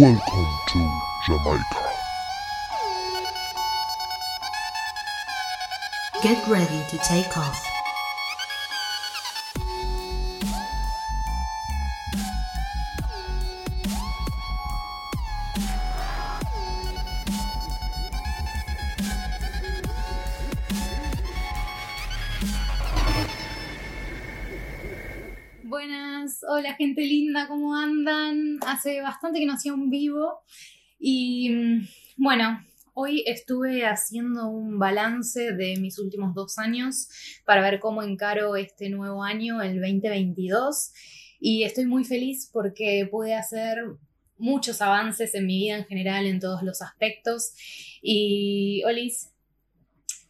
Welcome to Jamaica. Get ready to take off. Gente linda, ¿cómo andan? Hace bastante que no hacía un vivo y mm, bueno, hoy estuve haciendo un balance de mis últimos dos años para ver cómo encaro este nuevo año, el 2022, y estoy muy feliz porque pude hacer muchos avances en mi vida en general, en todos los aspectos. Y, Olis,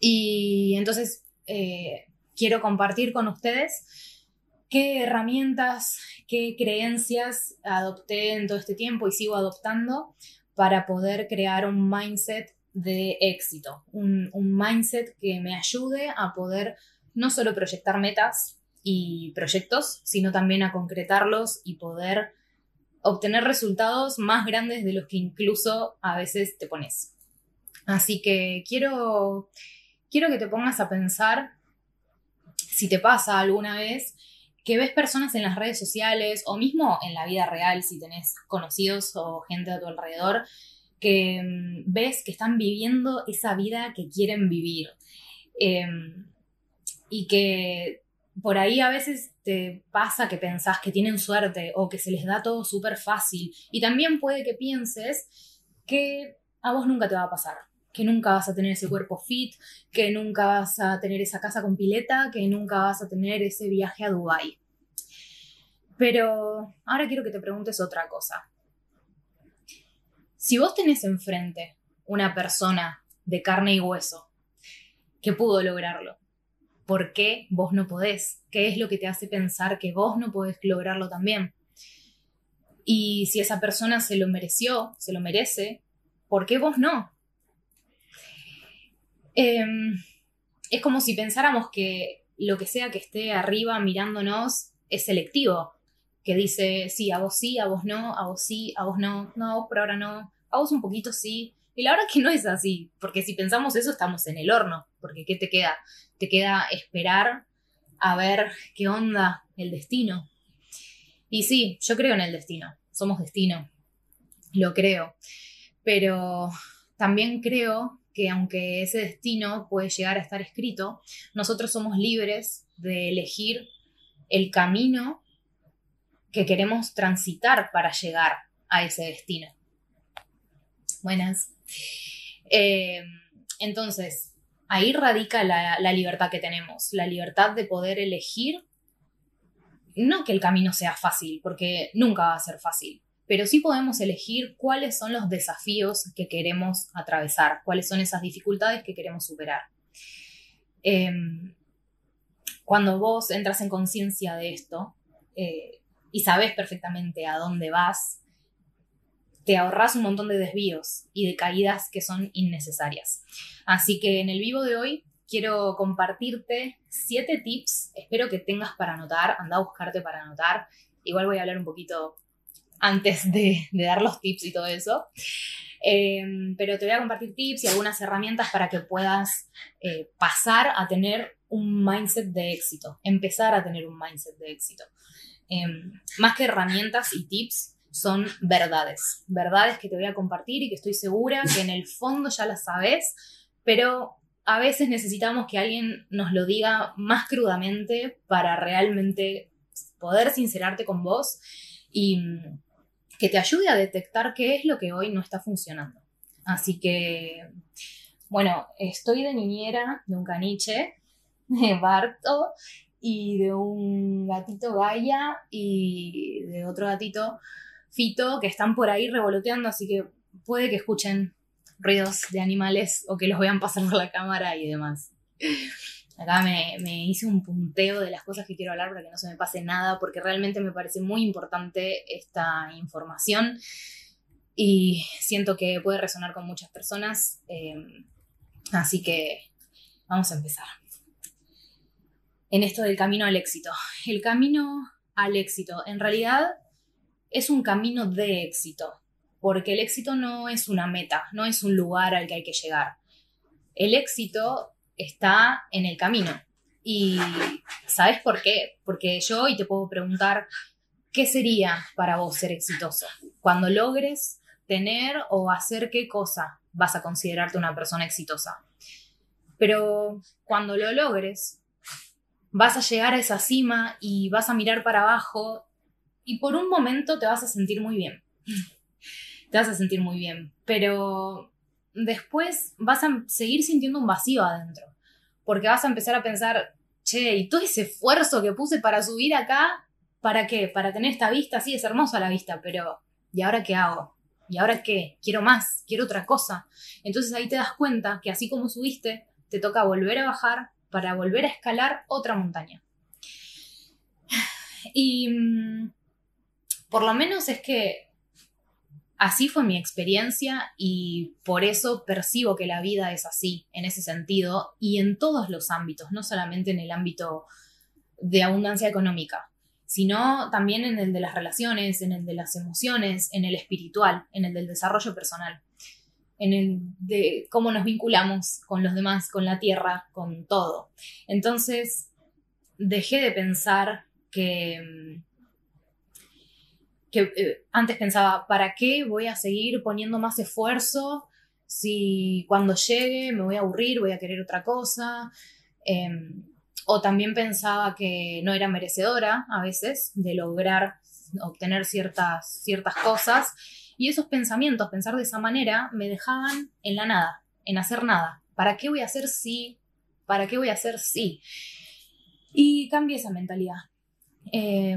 y entonces eh, quiero compartir con ustedes qué herramientas, qué creencias adopté en todo este tiempo y sigo adoptando para poder crear un mindset de éxito, un, mindset que me ayude a poder no solo proyectar metas y proyectos, sino también a concretarlos y poder obtener resultados más grandes de los que incluso a veces te pones. Así que quiero, quiero que te pongas a pensar si te pasa alguna vez que ves personas en las redes sociales o mismo en la vida real, si tenés conocidos o gente a tu alrededor, que mm, ves que están viviendo esa vida que quieren vivir. Em, y que por ahí a veces te pasa que pensás que tienen suerte o que se les da todo súper fácil. Y también puede que pienses que a vos nunca te va a pasar, que nunca vas a tener ese cuerpo fit, que nunca vas a tener esa casa con pileta, que nunca vas a tener ese viaje a Dubái. Pero ahora quiero que te preguntes otra cosa. Si vos tenés enfrente una persona de carne y hueso que pudo lograrlo, ¿por qué vos no podés? ¿Qué es lo que te hace pensar que vos no podés lograrlo también? Y si esa persona se lo mereció, se lo merece, ¿por qué vos no? Em, es como si pensáramos que lo que sea que esté arriba mirándonos es selectivo, que dice, sí, a vos sí, a vos no, a vos sí, a vos no, no, a vos por ahora no, a vos un poquito sí. Y la verdad es que no es así, porque si pensamos eso estamos en el horno, porque ¿qué te queda? Te queda esperar a ver qué onda el destino. Y sí, yo creo en el destino, somos destino, lo creo, pero también creo que aunque ese destino puede llegar a estar escrito, nosotros somos libres de elegir el camino que queremos transitar para llegar a ese destino. Buenas. Eh, entonces, ahí radica la, la libertad que tenemos, la libertad de poder elegir, no que el camino sea fácil, porque nunca va a ser fácil, pero sí podemos elegir cuáles son los desafíos que queremos atravesar, cuáles son esas dificultades que queremos superar. Em, cuando vos entras en conciencia de esto eh, y sabes perfectamente a dónde vas, te ahorras un montón de desvíos y de caídas que son innecesarias. Así que en el vivo de hoy quiero compartirte siete tips, espero que tengas para anotar, anda a buscarte para anotar, igual voy a hablar un poquito antes de, dar los tips y todo eso. Em, pero te voy a compartir tips y algunas herramientas para que puedas eh, pasar a tener un mindset de éxito, empezar a tener un mindset de éxito. Em, más que herramientas y tips, son verdades, verdades que te voy a compartir y que estoy segura que en el fondo ya las sabes, pero a veces necesitamos que alguien nos lo diga más crudamente para realmente poder sincerarte con vos y que te ayude a detectar qué es lo que hoy no está funcionando. Así que, bueno, estoy de niñera de un caniche, de Barto, y de un gatito Gaia y de otro gatito Fito que están por ahí revoloteando, así que puede que escuchen ruidos de animales o que los vean pasar por la cámara y demás. Acá me, hice un punteo de las cosas que quiero hablar para que no se me pase nada, porque realmente me parece muy importante esta información y siento que puede resonar con muchas personas. Eh, así que vamos a empezar. En esto del camino al éxito. El camino al éxito, en realidad, es un camino de éxito. porque el éxito no es una meta, no es un lugar al que hay que llegar. El éxito está en el camino. Y ¿sabes por qué? Porque yo hoy te puedo preguntar, ¿qué sería para vos ser exitoso? Cuando logres tener o hacer qué cosa vas a considerarte una persona exitosa. Pero cuando lo logres, vas a llegar a esa cima y vas a mirar para abajo y por un momento te vas a sentir muy bien. Te vas a sentir muy bien, pero después vas a seguir sintiendo un vacío adentro, porque vas a empezar a pensar, che, y todo ese esfuerzo que puse para subir acá, ¿para qué? Para tener esta vista, sí, es hermosa la vista, pero ¿y ahora qué hago? ¿Y ahora qué? Quiero más, quiero otra cosa. Entonces ahí te das cuenta que así como subiste, te toca volver a bajar para volver a escalar otra montaña. Y mm, por lo menos es que así fue mi experiencia y por eso percibo que la vida es así, en ese sentido, y en todos los ámbitos, no solamente en el ámbito de abundancia económica, sino también en el de las relaciones, en el de las emociones, en el espiritual, en el del desarrollo personal, en el de cómo nos vinculamos con los demás, con la tierra, con todo. Entonces, dejé de pensar que mm, que eh, antes pensaba, ¿para qué voy a seguir poniendo más esfuerzo si cuando llegue me voy a aburrir, voy a querer otra cosa? Em, o también pensaba que no era merecedora a veces de lograr obtener ciertas, ciertas cosas. Y esos pensamientos, pensar de esa manera, me dejaban en la nada, en hacer nada. ¿Para qué voy a hacer sí? ¿Para qué voy a hacer sí? Y cambié esa mentalidad. Eh,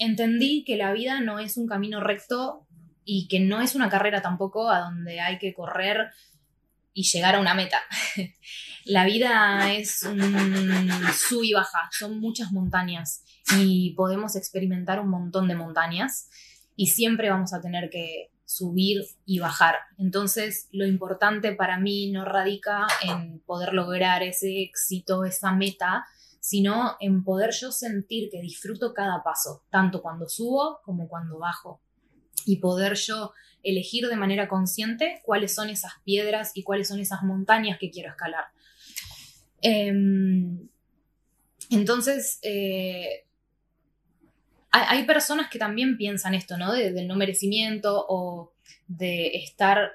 entendí que la vida no es un camino recto y que no es una carrera tampoco a donde hay que correr y llegar a una meta. la vida es un sub y baja, son muchas montañas y podemos experimentar un montón de montañas y siempre vamos a tener que subir y bajar. Entonces, lo importante para mí no radica en poder lograr ese éxito, esa meta, sino en poder yo sentir que disfruto cada paso, tanto cuando subo como cuando bajo, y poder yo elegir de manera consciente cuáles son esas piedras y cuáles son esas montañas que quiero escalar. Em, entonces, eh, hay, personas que también piensan esto, ¿no? del no merecimiento o de estar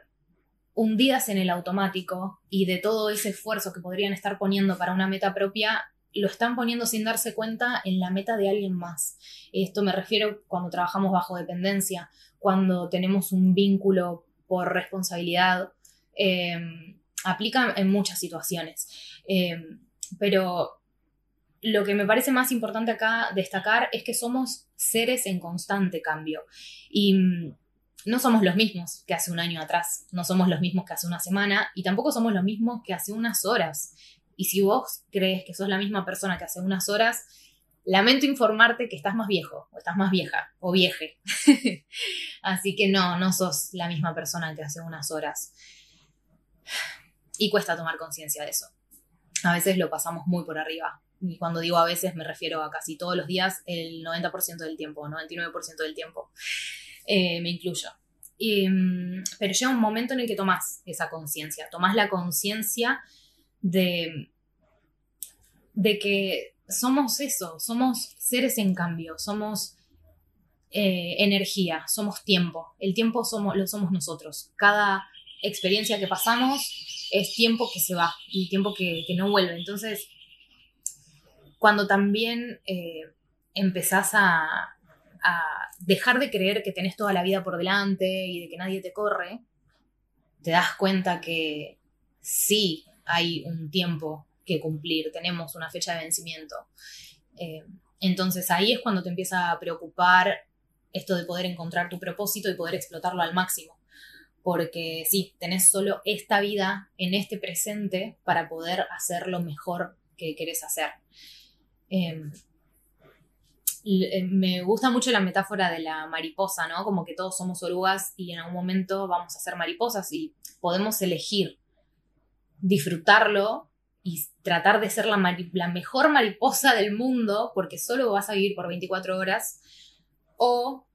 hundidas en el automático y de todo ese esfuerzo que podrían estar poniendo para una meta propia lo están poniendo sin darse cuenta en la meta de alguien más. Esto me refiero cuando trabajamos bajo dependencia, cuando tenemos un vínculo por responsabilidad. Em, aplica en muchas situaciones. Em, pero lo que me parece más importante acá destacar es que somos seres en constante cambio. Y mm, no somos los mismos que hace un año atrás, no somos los mismos que hace una semana y tampoco somos los mismos que hace unas horas. Y si vos crees que sos la misma persona que hace unas horas, lamento informarte que estás más viejo, o estás más vieja, o vieje. Así que no, no sos la misma persona que hace unas horas. Y cuesta tomar conciencia de eso. A veces lo pasamos muy por arriba. Y cuando digo a veces me refiero a casi todos los días, el 90% del tiempo, 99% del tiempo. Eh, me incluyo. Mm, pero llega un momento en el que tomás esa conciencia, tomás la conciencia de, de que somos eso, somos seres en cambio, somos eh, energía, somos tiempo. El tiempo somos, lo somos nosotros. Cada experiencia que pasamos es tiempo que se va y tiempo que, no vuelve. Entonces, cuando también eh, empezás a, a dejar de creer que tenés toda la vida por delante y de que nadie te corre, te das cuenta que sí, hay un tiempo que cumplir, tenemos una fecha de vencimiento. Eh, entonces ahí es cuando te empieza a preocupar esto de poder encontrar tu propósito y poder explotarlo al máximo. Porque sí, tenés solo esta vida en este presente para poder hacer lo mejor que querés hacer. Em, eh, me gusta mucho la metáfora de la mariposa, ¿no? Como que todos somos orugas y en algún momento vamos a ser mariposas y podemos elegir disfrutarlo y tratar de ser la, mejor mariposa del mundo, porque solo vas a vivir por 24 horas, o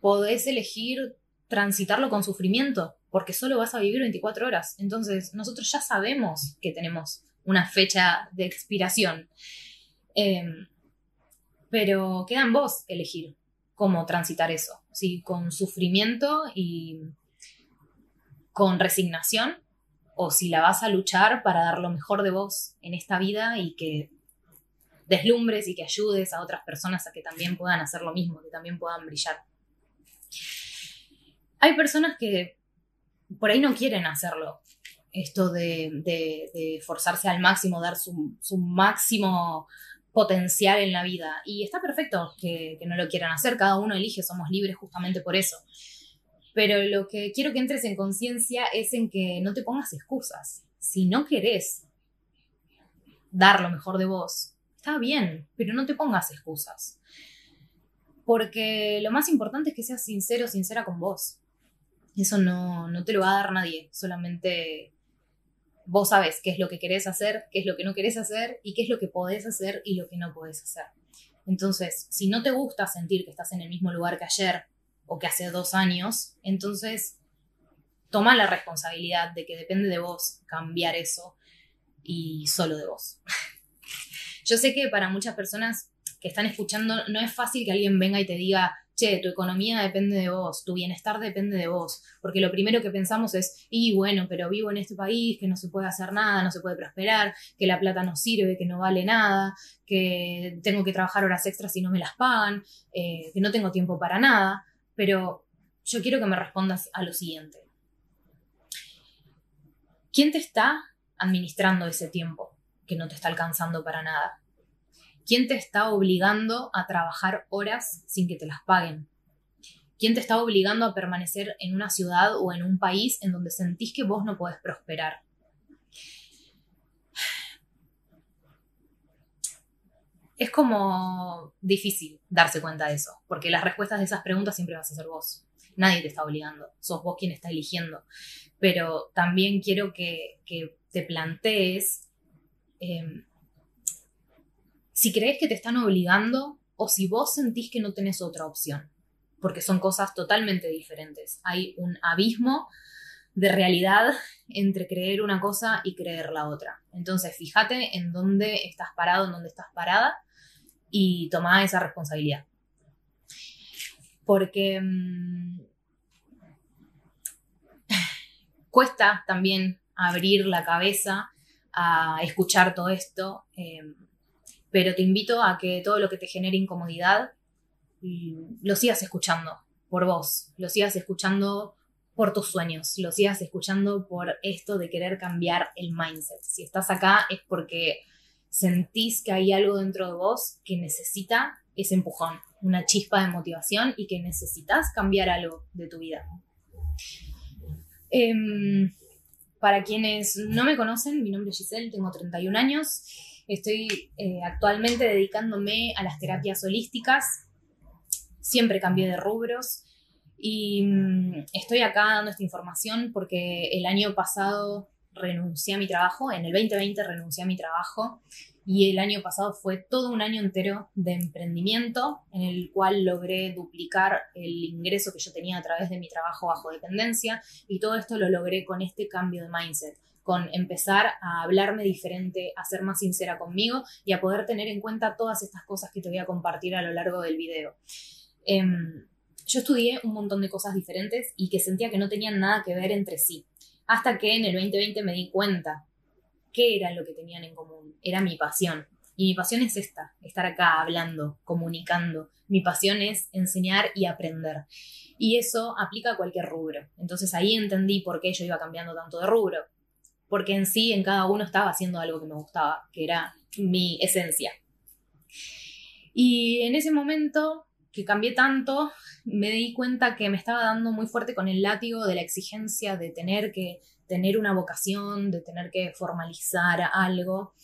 podés elegir transitarlo con sufrimiento, porque solo vas a vivir 24 horas. Entonces, nosotros ya sabemos que tenemos una fecha de expiración. Em, pero queda en vos elegir cómo transitar eso, ¿sí? con sufrimiento y con resignación, o si la vas a luchar para dar lo mejor de vos en esta vida y que deslumbres y que ayudes a otras personas a que también puedan hacer lo mismo, que también puedan brillar. Hay personas que por ahí no quieren hacerlo, esto de, forzarse al máximo, dar su, máximo potencial en la vida. Y está perfecto que, no lo quieran hacer, cada uno elige, somos libres justamente por eso. Pero lo que quiero que entres en conciencia es en que no te pongas excusas. Si no querés dar lo mejor de vos, está bien, pero no te pongas excusas. Porque lo más importante es que seas sincero, sincera con vos. Eso no, no te lo va a dar nadie, solamente vos sabes qué es lo que querés hacer, qué es lo que no querés hacer y qué es lo que podés hacer y lo que no podés hacer. Entonces, si no te gusta sentir que estás en el mismo lugar que ayer o que hace dos años, entonces toma la responsabilidad de que depende de vos cambiar eso y solo de vos. Yo sé que para muchas personas que están escuchando no es fácil que alguien venga y te diga, che, tu economía depende de vos, tu bienestar depende de vos, porque lo primero que pensamos es, y bueno, pero vivo en este país, que no se puede hacer nada, no se puede prosperar, que la plata no sirve, que no vale nada, que tengo que trabajar horas extras y no me las pagan, eh, que no tengo tiempo para nada, pero yo quiero que me respondas a lo siguiente. ¿Quién te está administrando ese tiempo que no te está alcanzando para nada? ¿Quién te está obligando a trabajar horas sin que te las paguen? ¿Quién te está obligando a permanecer en una ciudad o en un país en donde sentís que vos no podés prosperar? Es como difícil darse cuenta de eso, porque las respuestas de esas preguntas siempre vas a ser vos. Nadie te está obligando, sos vos quien está eligiendo. Pero también quiero que, te plantees em, si crees que te están obligando o si vos sentís que no tenés otra opción, porque son cosas totalmente diferentes. Hay un abismo de realidad entre creer una cosa y creer la otra. Entonces, fíjate en dónde estás parado, en dónde estás parada y toma esa responsabilidad. Porque mm, cuesta también abrir la cabeza a escuchar todo esto. Eh, pero te invito a que todo lo que te genere incomodidad lo sigas escuchando por vos, lo sigas escuchando por tus sueños, lo sigas escuchando por esto de querer cambiar el mindset. Si estás acá es porque sentís que hay algo dentro de vos que necesita ese empujón, una chispa de motivación y que necesitas cambiar algo de tu vida. Em, para quienes no me conocen, mi nombre es Giselle, tengo 31 años Estoy eh, actualmente dedicándome a las terapias holísticas. Siempre cambié de rubros y mm, estoy acá dando esta información porque el año pasado renuncié a mi trabajo, en el 2020 renuncié a mi trabajo y el año pasado fue todo un año entero de emprendimiento en el cual logré duplicar el ingreso que yo tenía a través de mi trabajo bajo dependencia y todo esto lo logré con este cambio de mindset con empezar a hablarme diferente, a ser más sincera conmigo y a poder tener en cuenta todas estas cosas que te voy a compartir a lo largo del video. Em, yo estudié un montón de cosas diferentes y que sentía que no tenían nada que ver entre sí, hasta que en el 2020 me di cuenta qué era lo que tenían en común, era mi pasión. Y mi pasión es esta, estar acá hablando, comunicando. Mi pasión es enseñar y aprender. Y eso aplica a cualquier rubro. Entonces ahí entendí por qué yo iba cambiando tanto de rubro porque en sí en cada uno estaba haciendo algo que me gustaba, que era mi esencia. Y en ese momento que cambié tanto, me di cuenta que me estaba dando muy fuerte con el látigo de la exigencia de tener que tener una vocación, de tener que formalizar algo.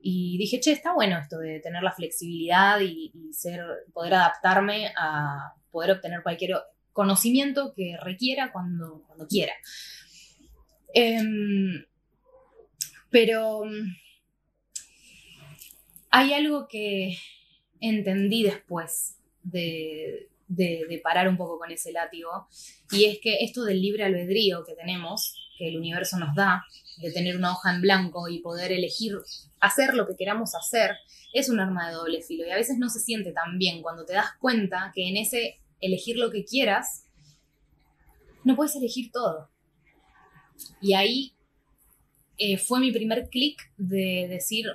Y dije, che, está bueno esto de tener la flexibilidad y, ser, poder adaptarme a poder obtener cualquier conocimiento que requiera cuando, cuando quiera. Em, pero hay algo que entendí después de, de, de parar un poco con ese látigo. Y es que esto del libre albedrío que tenemos, que el universo nos da, de tener una hoja en blanco y poder elegir hacer lo que queramos hacer, es un arma de doble filo. Y a veces no se siente tan bien cuando te das cuenta que en ese elegir lo que quieras, no puedes elegir todo. Y ahí eh, fue mi primer clic de decir,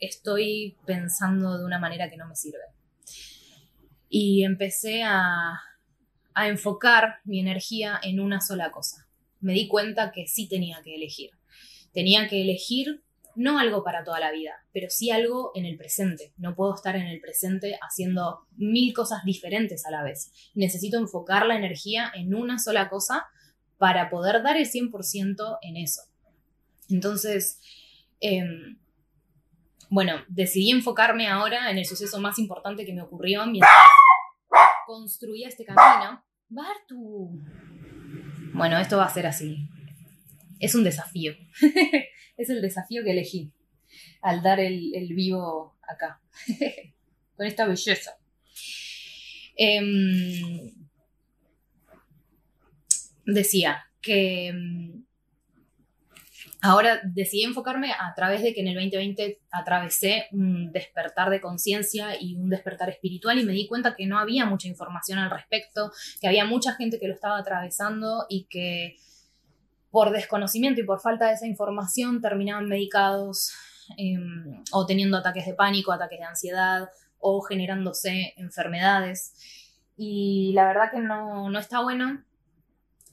estoy pensando de una manera que no me sirve. Y empecé a, enfocar mi energía en una sola cosa. Me di cuenta que sí tenía que elegir. Tenía que elegir no algo para toda la vida, pero sí algo en el presente. No puedo estar en el presente haciendo mil cosas diferentes a la vez. Necesito enfocar la energía en una sola cosa para poder dar el 100% en eso. Entonces, em, bueno, decidí enfocarme ahora en el suceso más importante que me ocurrió mientras construía este camino. Bartu. Bueno, esto va a ser así. Es un desafío. es el desafío que elegí al dar el, vivo acá. Con esta belleza. Em, decía que em, ahora decidí enfocarme a través de que en el 2020 atravesé un despertar de conciencia y un despertar espiritual y me di cuenta que no había mucha información al respecto, que había mucha gente que lo estaba atravesando y que por desconocimiento y por falta de esa información terminaban medicados em, o teniendo ataques de pánico, ataques de ansiedad o generándose enfermedades. Y la verdad que no, no está bueno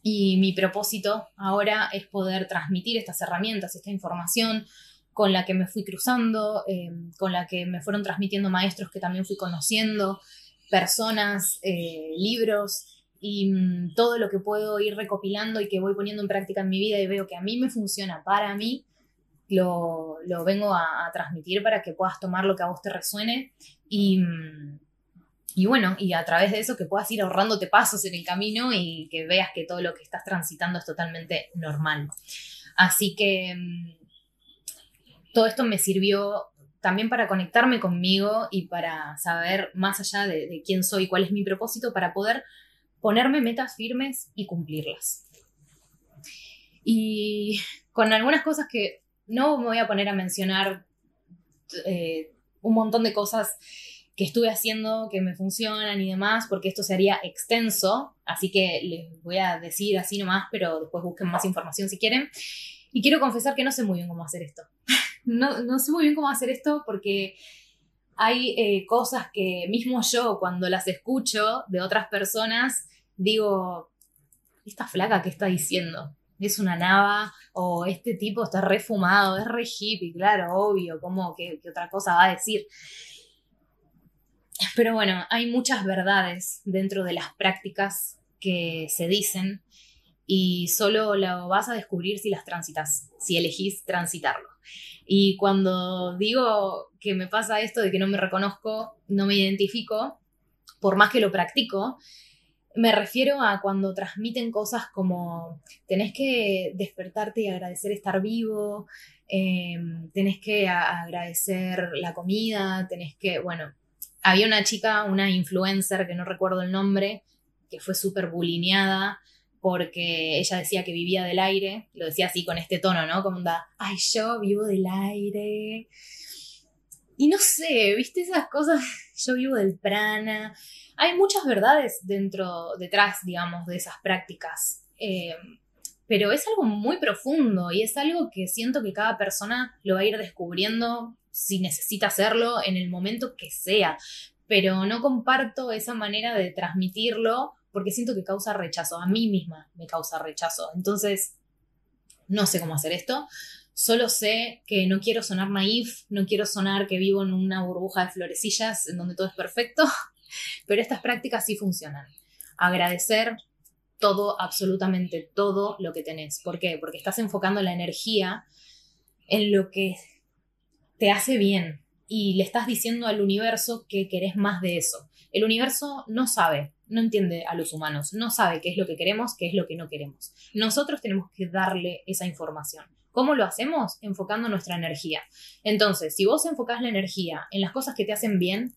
y mi propósito ahora es poder transmitir estas herramientas, esta información con la que me fui cruzando, eh, con la que me fueron transmitiendo maestros que también fui conociendo, personas, eh, libros y mm, todo lo que puedo ir recopilando y que voy poniendo en práctica en mi vida y veo que a mí me funciona para mí, lo, vengo a, a transmitir para que puedas tomar lo que a vos te resuene y mm, y bueno, y a través de eso que puedas ir ahorrándote pasos en el camino y que veas que todo lo que estás transitando es totalmente normal. Así que mm, todo esto me sirvió también para conectarme conmigo y para saber más allá de, quién soy, cuál es mi propósito, para poder ponerme metas firmes y cumplirlas. Y con algunas cosas que no me voy a poner a mencionar eh, un montón de cosas que estuve haciendo, que me funcionan y demás, porque esto sería extenso, así que les voy a decir así nomás, pero después busquen más información si quieren. Y quiero confesar que no sé muy bien cómo hacer esto. no, no sé muy bien cómo hacer esto porque hay eh, cosas que mismo yo cuando las escucho de otras personas digo, esta flaca que está diciendo, es una nava o este tipo está refumado, es re hippie, claro, obvio, ¿cómo que, que otra cosa va a decir? Pero bueno, hay muchas verdades dentro de las prácticas que se dicen y solo lo vas a descubrir si las transitas, si elegís transitarlo. Y cuando digo que me pasa esto de que no me reconozco, no me identifico, por más que lo practico, me refiero a cuando transmiten cosas como tenés que despertarte y agradecer estar vivo, eh, tenés que agradecer la comida, tenés que, bueno, había una chica, una influencer que no recuerdo el nombre, que fue súper bulineada porque ella decía que vivía del aire, lo decía así con este tono, ¿no? Como da, ay, yo vivo del aire. Y no sé, viste esas cosas, yo vivo del prana. Hay muchas verdades dentro, detrás, digamos, de esas prácticas. Eh, pero es algo muy profundo y es algo que siento que cada persona lo va a ir descubriendo si necesita hacerlo en el momento que sea, pero no comparto esa manera de transmitirlo porque siento que causa rechazo, a mí misma me causa rechazo. Entonces, no sé cómo hacer esto, solo sé que no quiero sonar naif, no quiero sonar que vivo en una burbuja de florecillas en donde todo es perfecto, pero estas prácticas sí funcionan. Agradecer todo, absolutamente todo lo que tenés. ¿Por qué? Porque estás enfocando la energía en lo que te hace bien y le estás diciendo al universo que querés más de eso. El universo no sabe, no entiende a los humanos, no sabe qué es lo que queremos, qué es lo que no queremos. Nosotros tenemos que darle esa información. ¿Cómo lo hacemos? Enfocando nuestra energía. Entonces, si vos enfocás la energía en las cosas que te hacen bien,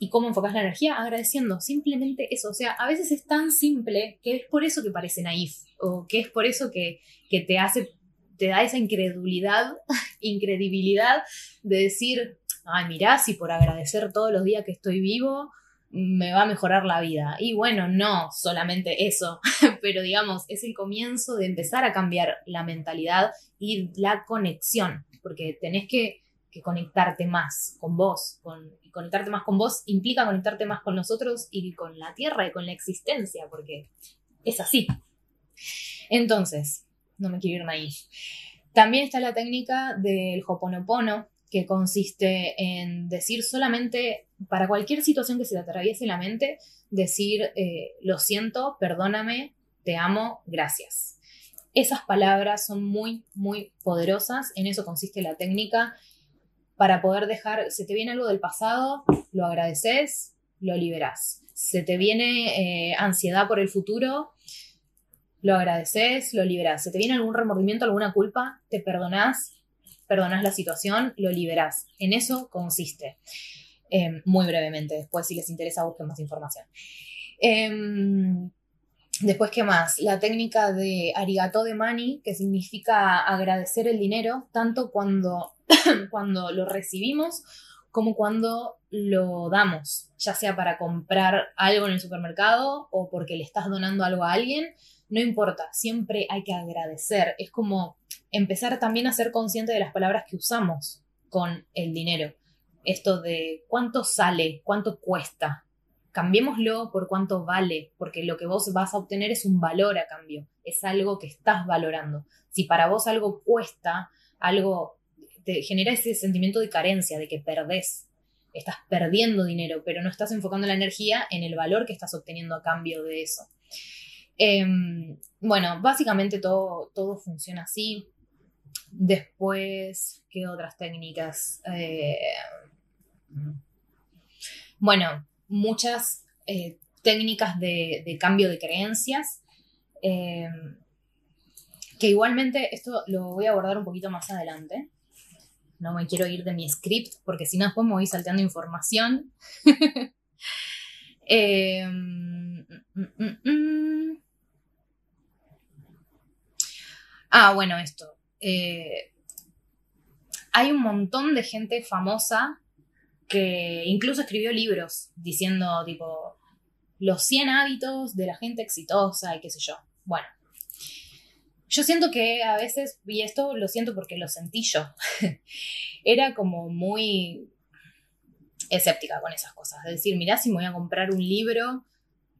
¿Y cómo enfocas la energía? Agradeciendo, simplemente eso. O sea, a veces es tan simple que es por eso que parece naif, o que es por eso que, que te hace, te da esa incredulidad, incredibilidad de decir, ay, mirá, si por agradecer todos los días que estoy vivo, me va a mejorar la vida. Y bueno, no solamente eso, pero digamos, es el comienzo de empezar a cambiar la mentalidad y la conexión, porque tenés que, conectarte más con vos, con, y conectarte más con vos implica conectarte más con nosotros y con la tierra y con la existencia, porque es así. Entonces, no me quiero ir ahí. También está la técnica del Hoponopono, que consiste en decir solamente, para cualquier situación que se te atraviese la mente, decir, eh, lo siento, perdóname, te amo, gracias. Esas palabras son muy, muy poderosas, en eso consiste la técnica, para poder dejar, se te viene algo del pasado, lo agradeces, lo liberás. Se te viene eh, ansiedad por el futuro, lo agradeces, lo liberás. Se te viene algún remordimiento, alguna culpa, te perdonás, perdonás la situación, lo liberás. En eso consiste. Em, muy brevemente, después si les interesa busquen más información. Em, después, ¿qué más? La técnica de arigato de money, que significa agradecer el dinero, tanto cuando, cuando lo recibimos como cuando lo damos, ya sea para comprar algo en el supermercado o porque le estás donando algo a alguien, no importa, siempre hay que agradecer. Es como empezar también a ser consciente de las palabras que usamos con el dinero. Esto de cuánto sale, cuánto cuesta. Cambiémoslo por cuánto vale, porque lo que vos vas a obtener es un valor a cambio, es algo que estás valorando. Si para vos algo cuesta, algo te genera ese sentimiento de carencia, de que perdés, estás perdiendo dinero, pero no estás enfocando la energía en el valor que estás obteniendo a cambio de eso. Em, bueno, básicamente todo, todo funciona así. Después, ¿qué otras técnicas? Eh, bueno, muchas eh, técnicas de, cambio de creencias. Em, que igualmente esto lo voy a abordar un poquito más adelante. No me quiero ir de mi script porque si no después me voy salteando información. Em, mm, mm, mm, Ah, bueno, esto. Eh, hay un montón de gente famosa que incluso escribió libros diciendo tipo los 100 hábitos de la gente exitosa y qué sé yo. Bueno, yo siento que a veces, y esto lo siento porque lo sentí yo, era como muy escéptica con esas cosas. De decir, mirá, si me voy a comprar un libro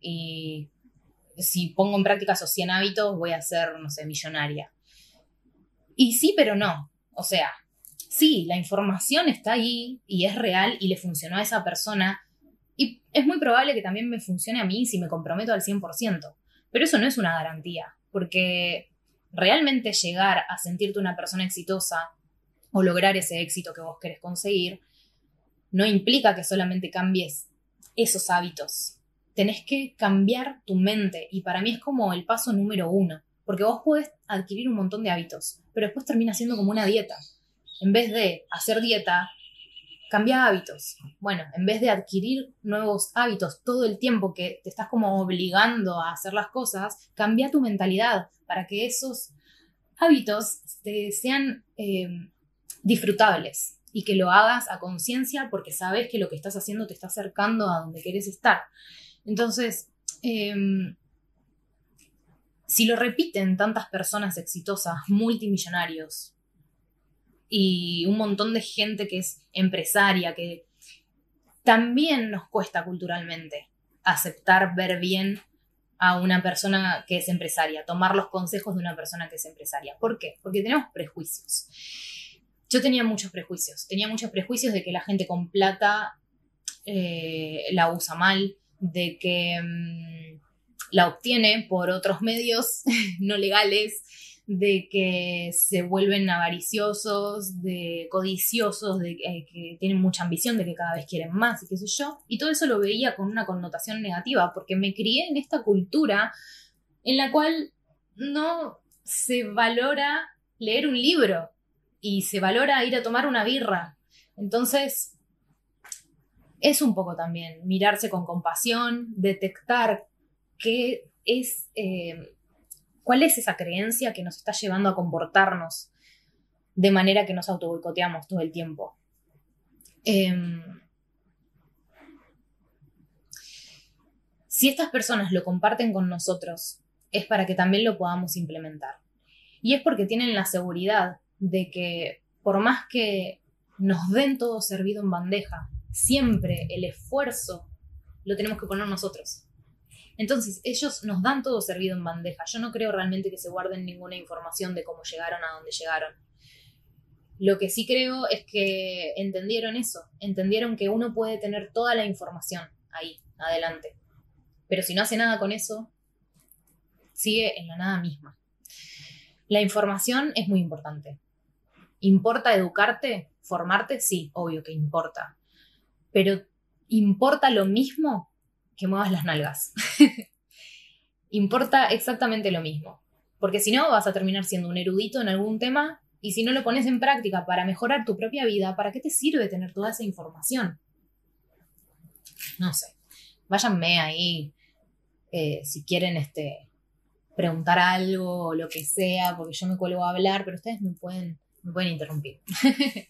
y si pongo en práctica esos 100 hábitos voy a ser, no sé, millonaria. Y sí, pero no. O sea, sí, la información está ahí y es real y le funcionó a esa persona. Y es muy probable que también me funcione a mí si me comprometo al 100%. Pero eso no es una garantía, porque realmente llegar a sentirte una persona exitosa o lograr ese éxito que vos querés conseguir, no implica que solamente cambies esos hábitos. Tenés que cambiar tu mente y para mí es como el paso número uno. Porque vos podés adquirir un montón de hábitos, pero después termina siendo como una dieta. En vez de hacer dieta, cambia hábitos. Bueno, en vez de adquirir nuevos hábitos todo el tiempo que te estás como obligando a hacer las cosas, cambia tu mentalidad para que esos hábitos te sean em, disfrutables y que lo hagas a conciencia porque sabes que lo que estás haciendo te está acercando a donde quieres estar. Entonces, em, si lo repiten tantas personas exitosas, multimillonarios, y un montón de gente que es empresaria, que también nos cuesta culturalmente aceptar ver bien a una persona que es empresaria, tomar los consejos de una persona que es empresaria. ¿Por qué? Porque tenemos prejuicios. Yo tenía muchos prejuicios, tenía muchos prejuicios de que la gente con plata eh, la usa mal, de que... Mm, la obtiene por otros medios no legales, de que se vuelven avariciosos, de codiciosos, de eh, que tienen mucha ambición, de que cada vez quieren más y qué sé yo. Y todo eso lo veía con una connotación negativa, porque me crié en esta cultura en la cual no se valora leer un libro y se valora ir a tomar una birra. Entonces, es un poco también mirarse con compasión, detectar qué es, eh, cuál es esa creencia que nos está llevando a comportarnos de manera que nos auto boicoteamos todo el tiempo. Em, si estas personas lo comparten con nosotros, es para que también lo podamos implementar. Y es porque tienen la seguridad de que por más que nos den todo servido en bandeja, siempre el esfuerzo lo tenemos que poner nosotros. Entonces, ellos nos dan todo servido en bandeja. Yo no creo realmente que se guarden ninguna información de cómo llegaron a donde llegaron. Lo que sí creo es que entendieron eso, entendieron que uno puede tener toda la información ahí, adelante. Pero si no hace nada con eso, sigue en la nada misma. La información es muy importante. ¿Importa educarte? ¿Formarte? Sí, obvio que importa. Pero ¿importa lo mismo que muevas las nalgas? importa exactamente lo mismo. Porque si no, vas a terminar siendo un erudito en algún tema y si no lo pones en práctica para mejorar tu propia vida, ¿para qué te sirve tener toda esa información? No sé. Váyanme ahí eh, si quieren este, preguntar algo o lo que sea, porque yo me cuelgo a hablar, pero ustedes me pueden, me pueden interrumpir.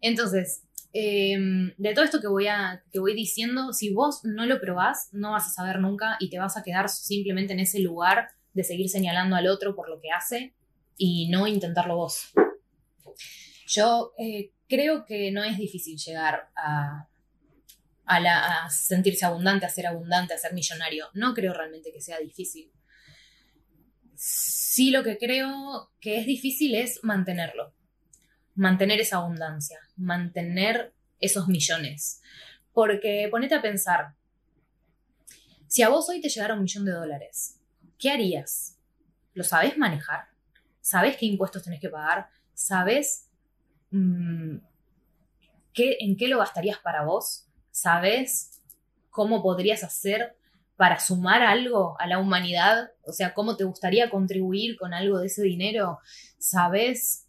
Entonces, em, de todo esto que voy, diciendo, si vos no lo probás, no vas a saber nunca y te vas a quedar simplemente en ese lugar de seguir señalando al otro por lo que hace y no intentarlo vos. Yo eh, creo que no es difícil llegar a, a, sentirse abundante, a ser abundante, a ser millonario. No creo realmente que sea difícil. Sí lo que creo que es difícil es mantenerlo. Mantener esa abundancia, mantener esos millones. Porque ponete a pensar, si a vos hoy te llegara un millón de dólares, ¿qué harías? ¿Lo sabés manejar? ¿Sabés qué impuestos tenés que pagar? ¿Sabés mm, qué, en qué lo gastarías para vos? ¿Sabes cómo podrías hacer para sumar algo a la humanidad? O sea, ¿cómo te gustaría contribuir con algo de ese dinero? ¿Sabes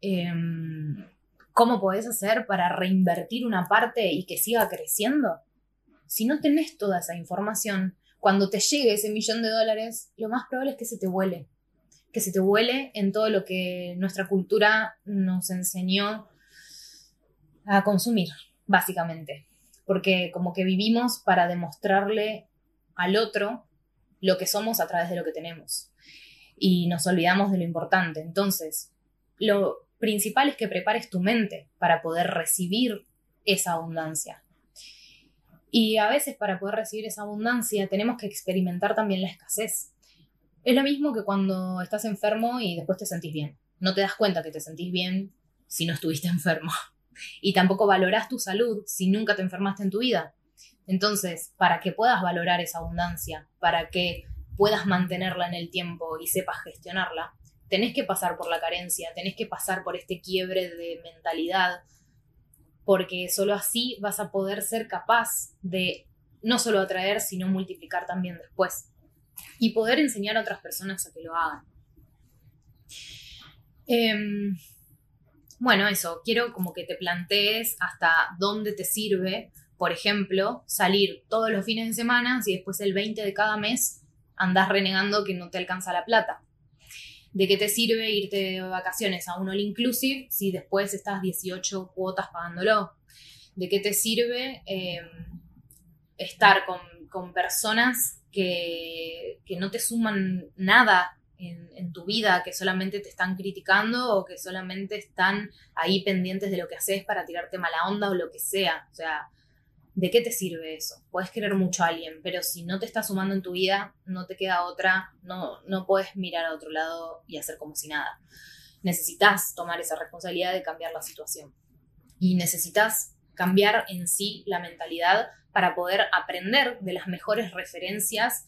em, cómo podés hacer para reinvertir una parte y que siga creciendo? Si no tenés toda esa información, cuando te llegue ese millón de dólares, lo más probable es que se te vuele. Que se te vuele en todo lo que nuestra cultura nos enseñó a consumir, básicamente porque como que vivimos para demostrarle al otro lo que somos a través de lo que tenemos. Y nos olvidamos de lo importante. Entonces, lo principal es que prepares tu mente para poder recibir esa abundancia. Y a veces para poder recibir esa abundancia tenemos que experimentar también la escasez. Es lo mismo que cuando estás enfermo y después te sentís bien. No te das cuenta que te sentís bien si no estuviste enfermo y tampoco valoras tu salud si nunca te enfermaste en tu vida. Entonces, para que puedas valorar esa abundancia, para que puedas mantenerla en el tiempo y sepas gestionarla, tenés que pasar por la carencia, tenés que pasar por este quiebre de mentalidad, porque solo así vas a poder ser capaz de no solo atraer, sino multiplicar también después y poder enseñar a otras personas a que lo hagan. Em, bueno, eso, quiero como que te plantees hasta dónde te sirve, por ejemplo, salir todos los fines de semana y después el 20 de cada mes andás renegando que no te alcanza la plata. ¿De qué te sirve irte de vacaciones a un all inclusive si después estás 18 cuotas pagándolo? ¿De qué te sirve em, estar con, con personas que, que, no te suman nada en, tu vida que solamente te están criticando o que solamente están ahí pendientes de lo que haces para tirarte mala onda o lo que sea, ¿de qué te sirve eso? Puedes querer mucho a alguien, pero si no te está sumando en tu vida, no te queda otra, no, no puedes mirar a otro lado y hacer como si nada. Necesitas tomar esa responsabilidad de cambiar la situación. Y necesitas cambiar en sí la mentalidad para poder aprender de las mejores referencias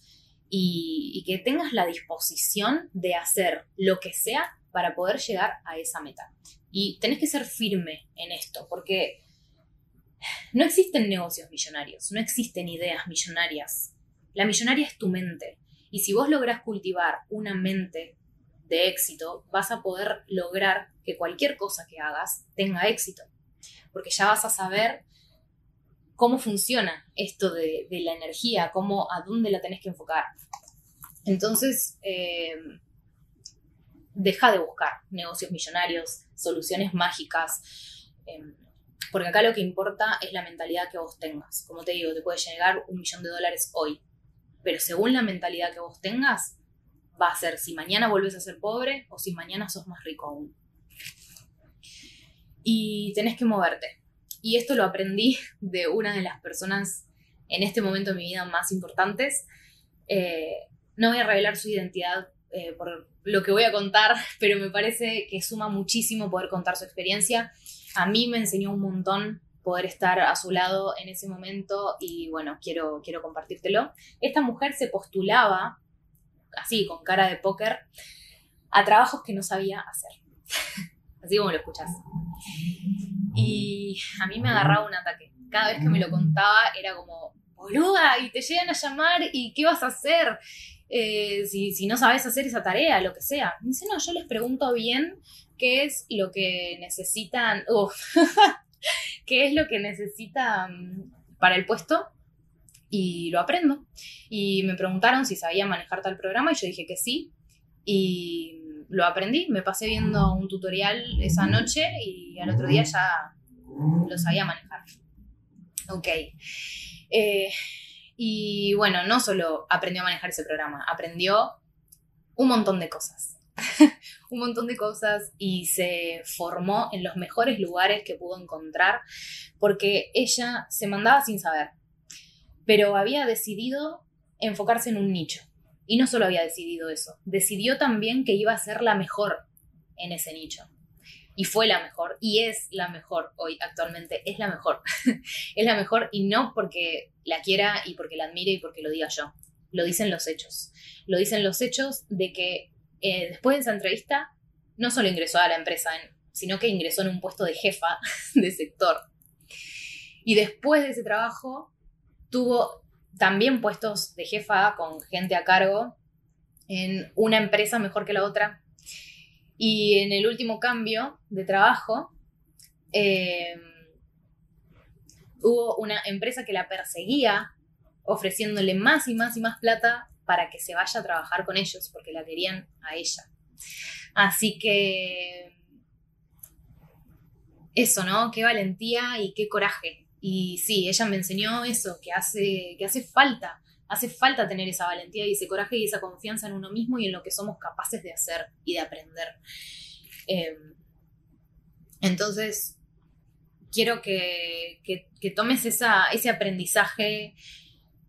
y, que tengas la disposición de hacer lo que sea para poder llegar a esa meta. Y tenés que ser firme en esto, porque no existen negocios millonarios, no existen ideas millonarias. La millonaria es tu mente. Y si vos lográs cultivar una mente de éxito, vas a poder lograr que cualquier cosa que hagas tenga éxito. Porque ya vas a saber cómo funciona esto de, la energía, cómo, a dónde la tenés que enfocar. Entonces, eh, deja de buscar negocios millonarios, soluciones mágicas, em, porque acá lo que importa es la mentalidad que vos tengas. Como te digo, te puede llegar un millón de dólares hoy, pero según la mentalidad que vos tengas, va a ser si mañana volvés a ser pobre o si mañana sos más rico aún. Y tenés que moverte. Y esto lo aprendí de una de las personas en este momento de mi vida más importantes. Eh, no voy a revelar su identidad eh, por lo que voy a contar, pero me parece que suma muchísimo poder contar su experiencia. A mí me enseñó un montón poder estar a su lado en ese momento y bueno, quiero, quiero compartírtelo. Esta mujer se postulaba, así, con cara de póker, a trabajos que no sabía hacer. así como lo escuchas. Y a mí me agarraba un ataque. Cada vez que me lo contaba era como, boluda, y te llegan a llamar y ¿qué vas a hacer? Eh, si, no sabes hacer esa tarea, lo que sea. dice, no, yo les pregunto bien qué es lo que necesitan, qué es lo que necesitan para el puesto y lo aprendo. Y me preguntaron si sabía manejar tal programa y yo dije que sí. Y lo aprendí, me pasé viendo un tutorial esa noche y al otro día ya lo sabía manejar. Ok. Eh, y bueno, no solo aprendió a manejar ese programa, aprendió un montón de cosas. un montón de cosas y se formó en los mejores lugares que pudo encontrar porque ella se mandaba sin saber, pero había decidido enfocarse en un nicho. Y no solo había decidido eso, decidió también que iba a ser la mejor en ese nicho y fue la mejor y es la mejor hoy actualmente, es la mejor. es la mejor y no porque la quiera y porque la admire y porque lo diga yo. Lo dicen los hechos. Lo dicen los hechos de que eh, después de esa entrevista no solo ingresó a la empresa, sino que ingresó en un puesto de jefa de sector. Y después de ese trabajo tuvo también puestos de jefa con gente a cargo en una empresa mejor que la otra, y en el último cambio de trabajo, eh, hubo una empresa que la perseguía ofreciéndole más y más y más plata para que se vaya a trabajar con ellos, porque la querían a ella. Así que eso, ¿no? Qué valentía y qué coraje. Y sí, ella me enseñó eso, que hace, que hace falta hace falta tener esa valentía y ese coraje y esa confianza en uno mismo y en lo que somos capaces de hacer y de aprender. Em, entonces, quiero que, tomes ese aprendizaje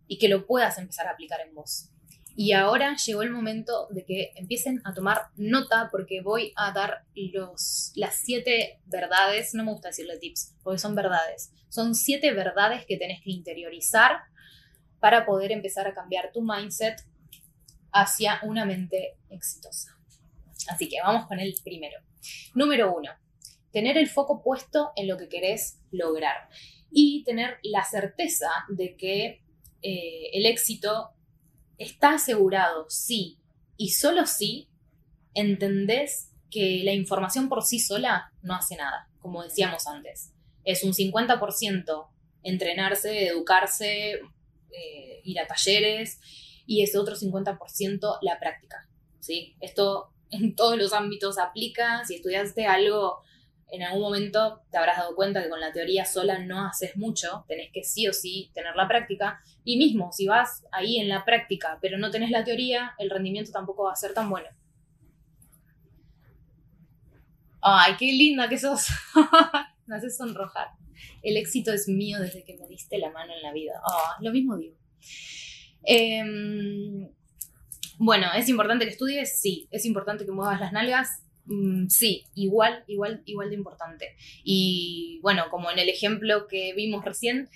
y que lo puedas empezar a aplicar en vos. Y ahora llegó el momento de que empiecen a tomar nota porque voy a dar los, las siete verdades, no me gusta decirle tips, porque son verdades. Son siete verdades que tenés que interiorizar para poder empezar a cambiar tu mindset hacia una mente exitosa. Así que vamos con el primero. Número uno, tener el foco puesto en lo que querés lograr y tener la certeza de que eh, el éxito está asegurado sí y solo si entendés que la información por sí sola no hace nada, como decíamos antes. Es un 50% entrenarse, educarse, eh, ir a talleres y ese otro 50% la práctica. ¿sí? Esto en todos los ámbitos aplica. Si estudiaste algo, en algún momento te habrás dado cuenta que con la teoría sola no haces mucho, tenés que sí o sí tener la práctica. Y mismo, si vas ahí en la práctica, pero no tenés la teoría, el rendimiento tampoco va a ser tan bueno. Ay, qué linda que sos. me haces sonrojar el éxito es mío desde que me diste la mano en la vida. Ah, lo mismo digo. Em, bueno, ¿es importante que estudies? Sí. ¿Es importante que muevas las nalgas? Mm, sí, igual, igual, igual de importante. Y bueno, como en el ejemplo que vimos recién,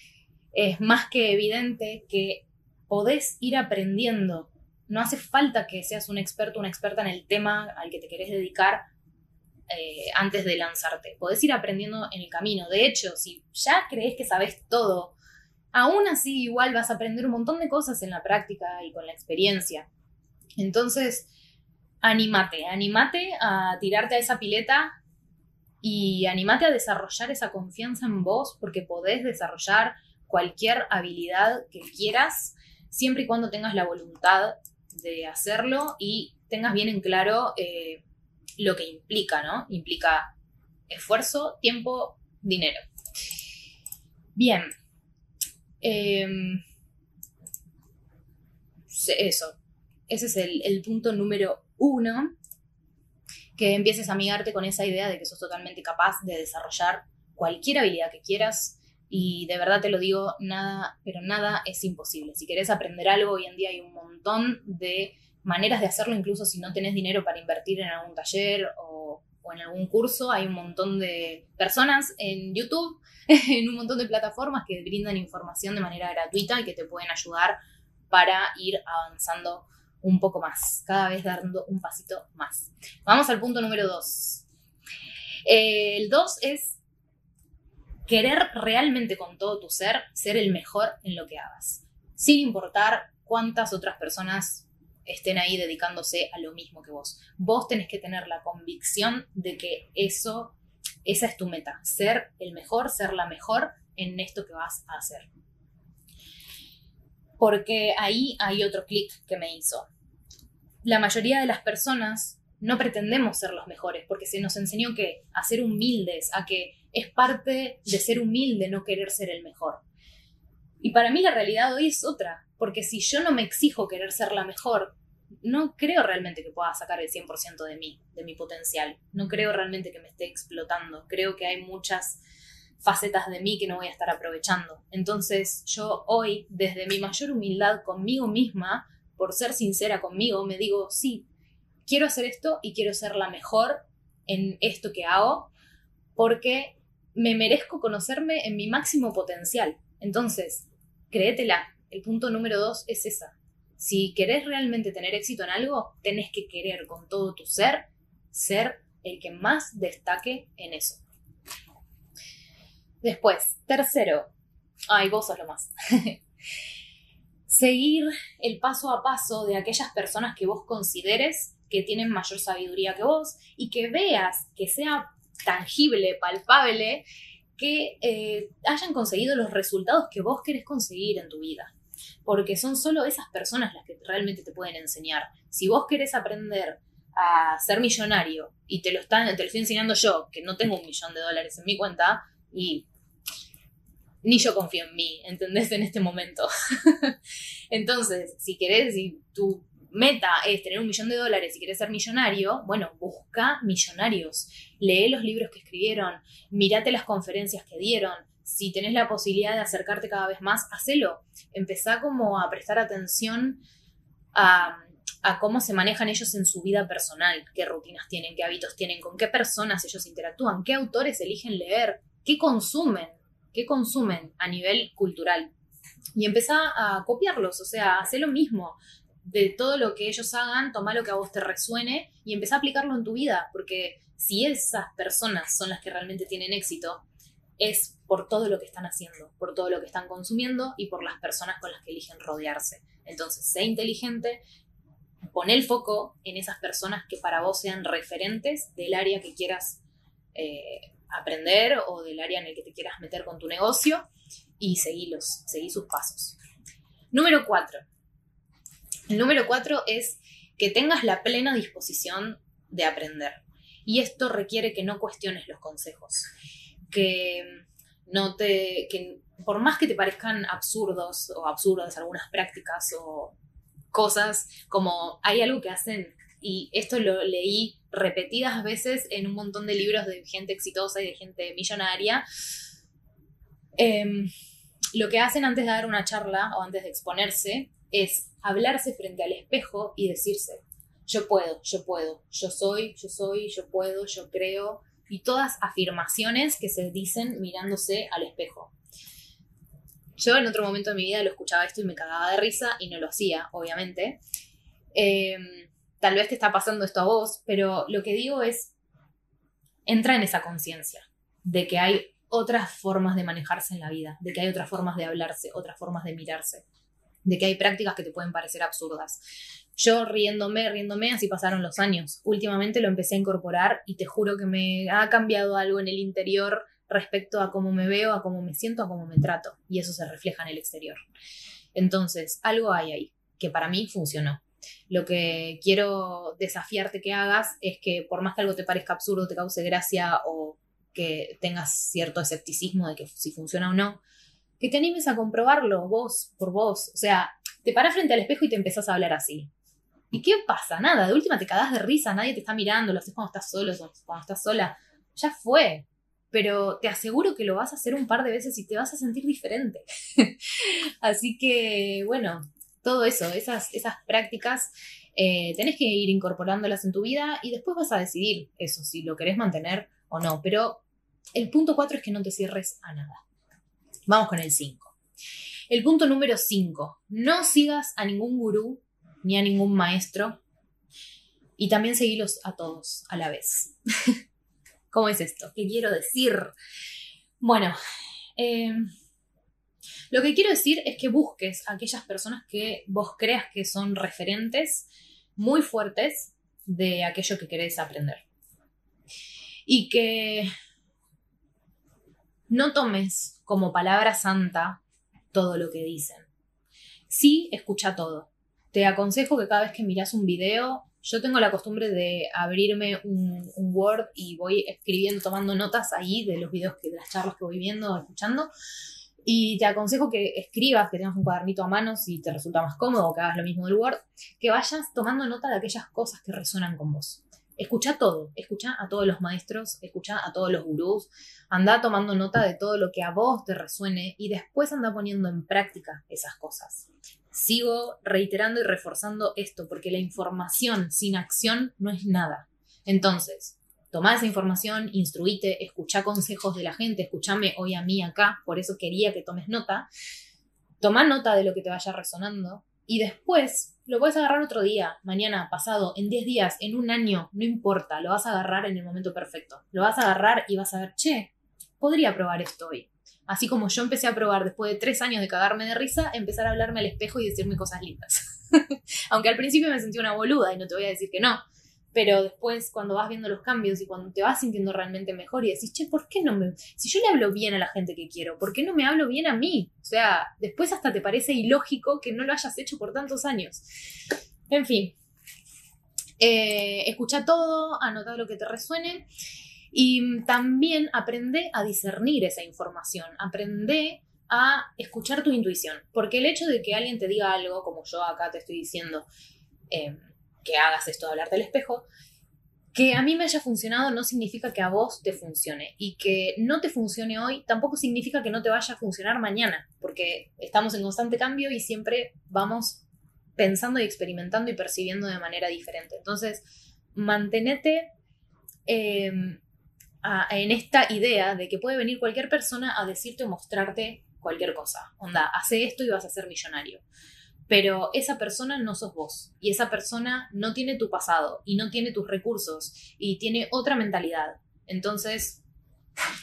es más que evidente que podés ir aprendiendo. No hace falta que seas un experto, una experta en el tema al que te querés dedicar eh, antes de lanzarte. Podés ir aprendiendo en el camino. De hecho, si ya crees que sabes todo, aún así igual vas a aprender un montón de cosas en la práctica y con la experiencia. Entonces, anímate, anímate a tirarte a esa pileta y anímate a desarrollar esa confianza en vos porque podés desarrollar, cualquier habilidad que quieras, siempre y cuando tengas la voluntad de hacerlo y tengas bien en claro eh, lo que implica, ¿no? Implica esfuerzo, tiempo, dinero. Bien. Em, eso. Ese es el, el punto número uno. Que empieces a amigarte con esa idea de que sos totalmente capaz de desarrollar cualquier habilidad que quieras. Y de verdad te lo digo, nada, pero nada es imposible. Si querés aprender algo, hoy en día hay un montón de maneras de hacerlo, incluso si no tenés dinero para invertir en algún taller o, en algún curso. Hay un montón de personas en YouTube, en un montón de plataformas que brindan información de manera gratuita y que te pueden ayudar para ir avanzando un poco más, cada vez dando un pasito más. Vamos al punto número dos. el dos es querer realmente con todo tu ser ser el mejor en lo que hagas, sin importar cuántas otras personas estén ahí dedicándose a lo mismo que vos. Vos tenés que tener la convicción de que eso, esa es tu meta, ser el mejor, ser la mejor en esto que vas a hacer. Porque ahí hay otro clic que me hizo. La mayoría de las personas no pretendemos ser los mejores, porque se nos enseñó que a ser humildes, a que es parte de ser humilde no querer ser el mejor. Y para mí la realidad hoy es otra, porque si yo no me exijo querer ser la mejor, no creo realmente que pueda sacar el 100% de mí, de mi potencial. No creo realmente que me esté explotando. Creo que hay muchas facetas de mí que no voy a estar aprovechando. Entonces yo hoy, desde mi mayor humildad conmigo misma, por ser sincera conmigo, me digo, sí, quiero hacer esto y quiero ser la mejor en esto que hago, porque me merezco conocerme en mi máximo potencial. Entonces, créetela, el punto número dos es esa. Si querés realmente tener éxito en algo, tenés que querer con todo tu ser ser el que más destaque en eso. Después, tercero, ay, vos sos lo más. Seguir el paso a paso de aquellas personas que vos consideres que tienen mayor sabiduría que vos y que veas que sea tangible, palpable, que eh, hayan conseguido los resultados que vos querés conseguir en tu vida. Porque son solo esas personas las que realmente te pueden enseñar. Si vos querés aprender a ser millonario y te lo, están, te lo estoy enseñando yo, que no tengo un millón de dólares en mi cuenta, y ni yo confío en mí, ¿entendés? En este momento. Entonces, si querés, si tu meta es tener un millón de dólares y querés ser millonario, bueno, busca millonarios, lee los libros que escribieron, mírate las conferencias que dieron, si tenés la posibilidad de acercarte cada vez más, hacelo. Empezá como a prestar atención a, a, cómo se manejan ellos en su vida personal, qué rutinas tienen, qué hábitos tienen, con qué personas ellos interactúan, qué autores eligen leer, qué consumen, qué consumen a nivel cultural. Y empezá a copiarlos, o sea, haz lo mismo de todo lo que ellos hagan, toma lo que a vos te resuene y empezá a aplicarlo en tu vida, porque si esas personas son las que realmente tienen éxito, es por todo lo que están haciendo, por todo lo que están consumiendo y por las personas con las que eligen rodearse. Entonces, sé inteligente, pon el foco en esas personas que para vos sean referentes del área que quieras eh, aprender o del área en el que te quieras meter con tu negocio y seguílos, seguí sus pasos. Número cuatro, número cuatro es que tengas la plena disposición de aprender. Y esto requiere que no cuestiones los consejos. Que no te. que por más que te parezcan absurdos o absurdas algunas prácticas o cosas, como hay algo que hacen, y esto lo leí repetidas veces en un montón de libros de gente exitosa y de gente millonaria. Em, lo que hacen antes de dar una charla o antes de exponerse es hablarse frente al espejo y decirse, yo puedo, yo puedo, yo soy, yo soy, yo puedo, yo creo, y todas afirmaciones que se dicen mirándose al espejo. Yo en otro momento de mi vida lo escuchaba esto y me cagaba de risa y no lo hacía, obviamente. Em, tal vez te está pasando esto a vos, pero lo que digo es, entra en esa conciencia de que hay otras formas de manejarse en la vida, de que hay otras formas de hablarse, otras formas de mirarse de que hay prácticas que te pueden parecer absurdas. Yo riéndome, riéndome, así pasaron los años. Últimamente lo empecé a incorporar y te juro que me ha cambiado algo en el interior respecto a cómo me veo, a cómo me siento, a cómo me trato. Y eso se refleja en el exterior. Entonces, algo hay ahí que para mí funcionó. Lo que quiero desafiarte que hagas es que por más que algo te parezca absurdo, te cause gracia o que tengas cierto escepticismo de que si funciona o no, que te animes a comprobarlo vos por vos. O sea, te paras frente al espejo y te empezás a hablar así. ¿Y qué pasa? Nada, de última te cagás de risa, nadie te está mirando, lo haces cuando estás solo, cuando estás sola. Ya fue. Pero te aseguro que lo vas a hacer un par de veces y te vas a sentir diferente. Así que, bueno, todo eso, esas, esas prácticas, eh, tenés que ir incorporándolas en tu vida y después vas a decidir eso, si lo querés mantener o no. Pero el punto cuatro es que no te cierres a nada. Vamos con el 5. El punto número 5. No sigas a ningún gurú ni a ningún maestro. Y también seguilos a todos a la vez. ¿Cómo es esto? ¿Qué quiero decir? Bueno, eh, lo que quiero decir es que busques a aquellas personas que vos creas que son referentes muy fuertes de aquello que querés aprender. Y que no tomes como palabra santa todo lo que dicen. Sí, escucha todo. Te aconsejo que cada vez que miras un video, yo tengo la costumbre de abrirme un, Word y voy escribiendo, tomando notas ahí de los videos, que, de las charlas que voy viendo, escuchando. Y te aconsejo que escribas, que tengas un cuadernito a mano si te resulta más cómodo, que hagas lo mismo del Word, que vayas tomando nota de aquellas cosas que resuenan con vos. Escucha todo, escucha a todos los maestros, escucha a todos los gurús, anda tomando nota de todo lo que a vos te resuene y después anda poniendo en práctica esas cosas. Sigo reiterando y reforzando esto porque la información sin acción no es nada. Entonces, Toma esa información, instruite, escucha consejos de la gente, escúchame hoy a mí acá, por eso quería que tomes nota. Toma nota de lo que te vaya resonando y después lo puedes agarrar otro día, mañana, pasado, en 10 días, en un año, no importa, lo vas a agarrar en el momento perfecto. Lo vas a agarrar y vas a ver, che, podría probar esto hoy. Así como yo empecé a probar después de tres años de cagarme de risa, empezar a hablarme al espejo y decirme cosas lindas. Aunque al principio me sentí una boluda y no te voy a decir que no pero después cuando vas viendo los cambios y cuando te vas sintiendo realmente mejor y decís, che, ¿por qué no me... Si yo le hablo bien a la gente que quiero, ¿por qué no me hablo bien a mí? O sea, después hasta te parece ilógico que no lo hayas hecho por tantos años. En fin, eh, escucha todo, anota lo que te resuene y también aprende a discernir esa información, aprende a escuchar tu intuición, porque el hecho de que alguien te diga algo, como yo acá te estoy diciendo, eh, que hagas esto de hablar del espejo, que a mí me haya funcionado no significa que a vos te funcione y que no te funcione hoy tampoco significa que no te vaya a funcionar mañana, porque estamos en constante cambio y siempre vamos pensando y experimentando y percibiendo de manera diferente. Entonces, mantenete em, en esta idea de que puede venir cualquier persona a decirte o mostrarte cualquier cosa. Onda, hace esto y vas a ser millonario pero esa persona no sos vos y esa persona no tiene tu pasado y no tiene tus recursos y tiene otra mentalidad. Entonces,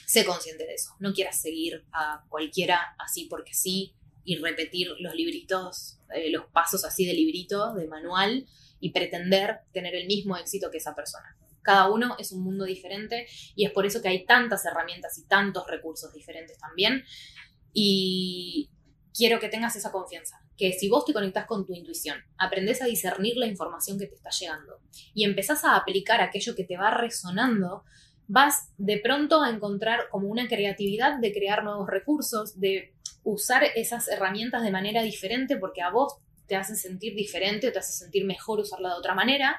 sé consciente de eso. No quieras seguir a cualquiera así porque sí y repetir los libritos, eh, los pasos así de librito, de manual y pretender tener el mismo éxito que esa persona. Cada uno es un mundo diferente y es por eso que hay tantas herramientas y tantos recursos diferentes también. Y quiero que tengas esa confianza, que si vos te conectás con tu intuición, aprendés a discernir la información que te está llegando y empezás a aplicar aquello que te va resonando, vas de pronto a encontrar como una creatividad de crear nuevos recursos, de usar esas herramientas de manera diferente porque a vos te hace sentir diferente, te hace sentir mejor usarla de otra manera.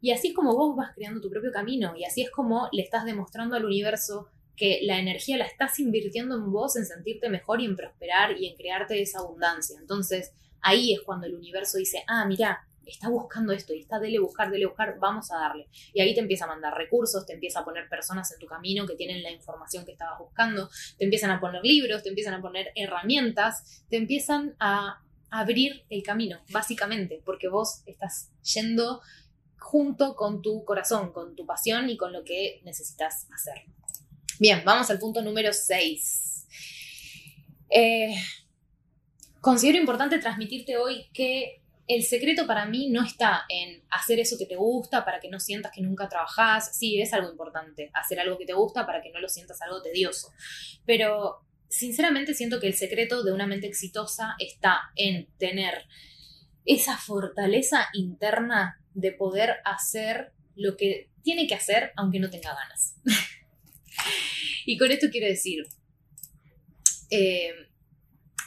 Y así es como vos vas creando tu propio camino y así es como le estás demostrando al universo que la energía la estás invirtiendo en vos, en sentirte mejor y en prosperar y en crearte esa abundancia. Entonces, ahí es cuando el universo dice, ah, mira, está buscando esto y está dele buscar, dele buscar, vamos a darle. Y ahí te empieza a mandar recursos, te empieza a poner personas en tu camino que tienen la información que estabas buscando, te empiezan a poner libros, te empiezan a poner herramientas, te empiezan a abrir el camino, básicamente, porque vos estás yendo junto con tu corazón, con tu pasión y con lo que necesitas hacer. Bien, vamos al punto número 6. Eh, considero importante transmitirte hoy que el secreto para mí no está en hacer eso que te gusta para que no sientas que nunca trabajás. Sí, es algo importante, hacer algo que te gusta para que no lo sientas algo tedioso. Pero sinceramente siento que el secreto de una mente exitosa está en tener esa fortaleza interna de poder hacer lo que tiene que hacer aunque no tenga ganas. y con esto quiero decir, eh,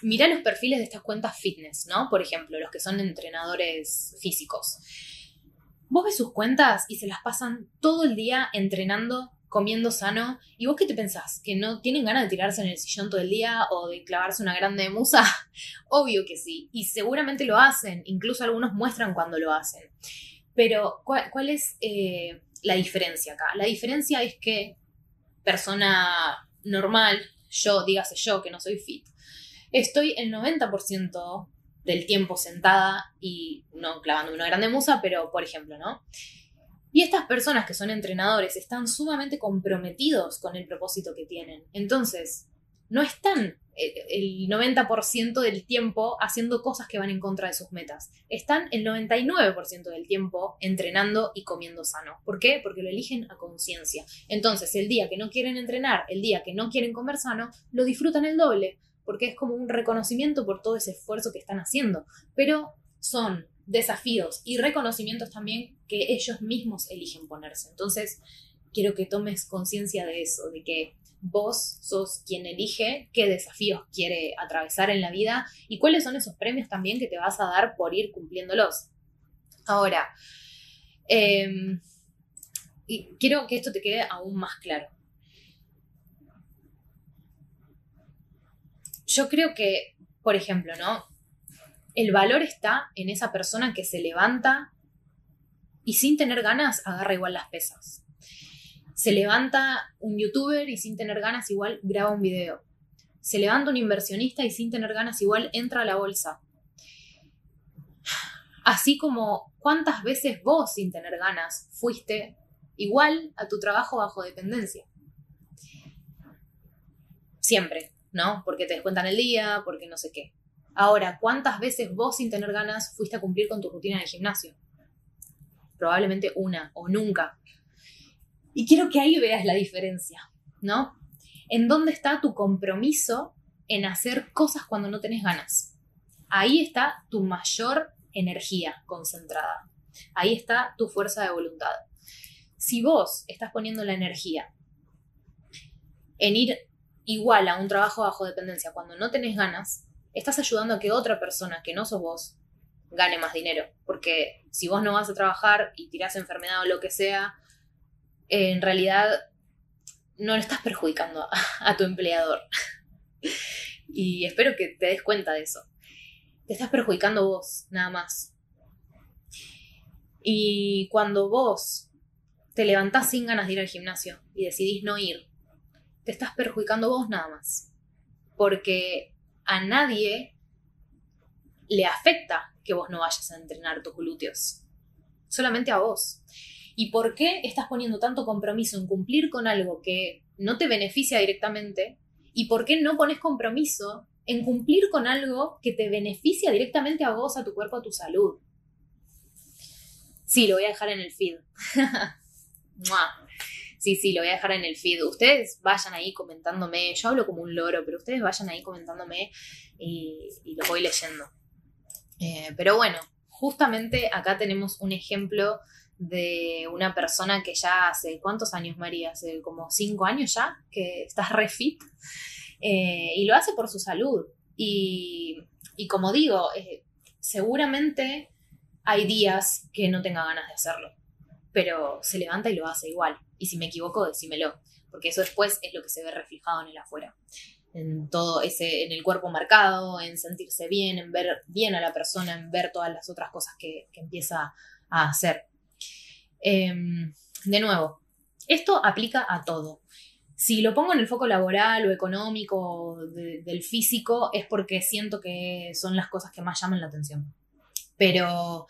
los perfiles de estas cuentas fitness, ¿no? Por ejemplo, los que son entrenadores físicos. Vos ves sus cuentas y se las pasan todo el día entrenando, comiendo sano. ¿Y vos qué te pensás? ¿Que no tienen ganas de tirarse en el sillón todo el día o de clavarse una grande musa? Obvio que sí. Y seguramente lo hacen. Incluso algunos muestran cuando lo hacen. Pero, ¿cuál, es eh, la diferencia acá? La diferencia es que persona normal, yo, dígase yo, que no soy fit, estoy el 90% del tiempo sentada y no clavándome una grande musa, pero por ejemplo, ¿no? Y estas personas que son entrenadores están sumamente comprometidos con el propósito que tienen. Entonces, no están el 90% del tiempo haciendo cosas que van en contra de sus metas. Están el 99% del tiempo entrenando y comiendo sano. ¿Por qué? Porque lo eligen a conciencia. Entonces, el día que no quieren entrenar, el día que no quieren comer sano, lo disfrutan el doble porque es como un reconocimiento por todo ese esfuerzo que están haciendo, pero son desafíos y reconocimientos también que ellos mismos eligen ponerse. Entonces, quiero que tomes conciencia de eso, de que vos sos quien elige qué desafíos quiere atravesar en la vida y cuáles son esos premios también que te vas a dar por ir cumpliéndolos. Ahora, em, y quiero que esto te quede aún más claro. yo creo que, por ejemplo, ¿no? El valor está en esa persona que se levanta y sin tener ganas agarra igual las pesas. Se levanta un youtuber y sin tener ganas igual graba un video. Se levanta un inversionista y sin tener ganas igual entra a la bolsa. Así como cuántas veces vos sin tener ganas fuiste igual a tu trabajo bajo dependencia. Siempre. ¿no? Porque te descuentan el día, porque no sé qué. Ahora, ¿cuántas veces vos sin tener ganas fuiste a cumplir con tu rutina de gimnasio? Probablemente una o nunca. Y quiero que ahí veas la diferencia, ¿no? ¿En dónde está tu compromiso en hacer cosas cuando no tenés ganas? Ahí está tu mayor energía concentrada. Ahí está tu fuerza de voluntad. Si vos estás poniendo la energía en ir igual a un trabajo bajo dependencia cuando no tenés ganas, estás ayudando a que otra persona que no sos vos gane más dinero. Porque si vos no vas a trabajar y tirás enfermedad o lo que sea, en realidad no le estás perjudicando a, tu empleador. y espero que te des cuenta de eso. Te estás perjudicando vos, nada más. Y cuando vos te levantás sin ganas de ir al gimnasio y decidís no ir, te estás perjudicando vos nada más. Porque a nadie le afecta que vos no vayas a entrenar tus glúteos. Solamente a vos. ¿Y por qué estás poniendo tanto compromiso en cumplir con algo que no te beneficia directamente? ¿Y por qué no pones compromiso en cumplir con algo que te beneficia directamente a vos, a tu cuerpo, a tu salud? Sí, lo voy a dejar en el feed. Sí, sí, lo voy a dejar en el feed. Ustedes vayan ahí comentándome. Yo hablo como un loro, pero ustedes vayan ahí comentándome y, lo voy leyendo. Eh, pero bueno, justamente acá tenemos un ejemplo de una persona que ya hace, ¿cuántos años, María? Hace como cinco años ya, que está refit. Eh, y lo hace por su salud. Y, como digo, eh, seguramente hay días que no tenga ganas de hacerlo, pero se levanta y lo hace igual. Y si me equivoco, decímelo, porque eso después es lo que se ve reflejado en el afuera. En todo ese, en el cuerpo marcado, en sentirse bien, en ver bien a la persona, en ver todas las otras cosas que, empieza a hacer. Em, de nuevo, esto aplica a todo. Si lo pongo en el foco laboral o económico, del físico, es porque siento que son las cosas que más llaman la atención. Pero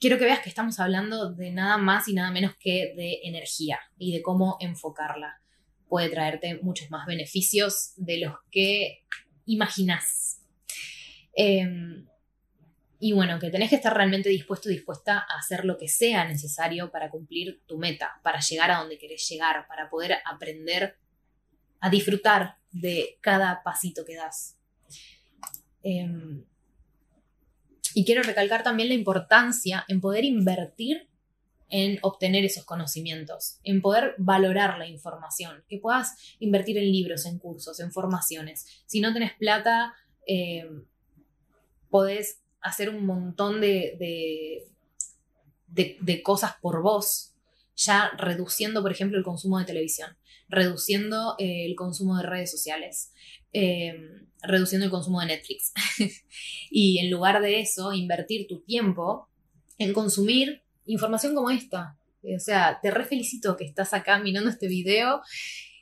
quiero que veas que estamos hablando de nada más y nada menos que de energía y de cómo enfocarla. Puede traerte muchos más beneficios de los que imaginas. Em, y bueno, que tenés que estar realmente dispuesto y dispuesta a hacer lo que sea necesario para cumplir tu meta, para llegar a donde querés llegar, para poder aprender a disfrutar de cada pasito que das. Em, y quiero recalcar también la importancia en poder invertir en obtener esos conocimientos, en poder valorar la información, que puedas invertir en libros, en cursos, en formaciones. Si no tenés plata, em, podés hacer un montón de, de, cosas por vos, ya reduciendo, por ejemplo, el consumo de televisión, reduciendo eh, el consumo de redes sociales, em, reduciendo el consumo de Netflix. y en lugar de eso, invertir tu tiempo en consumir información como esta. O sea, te re felicito que estás acá mirando este video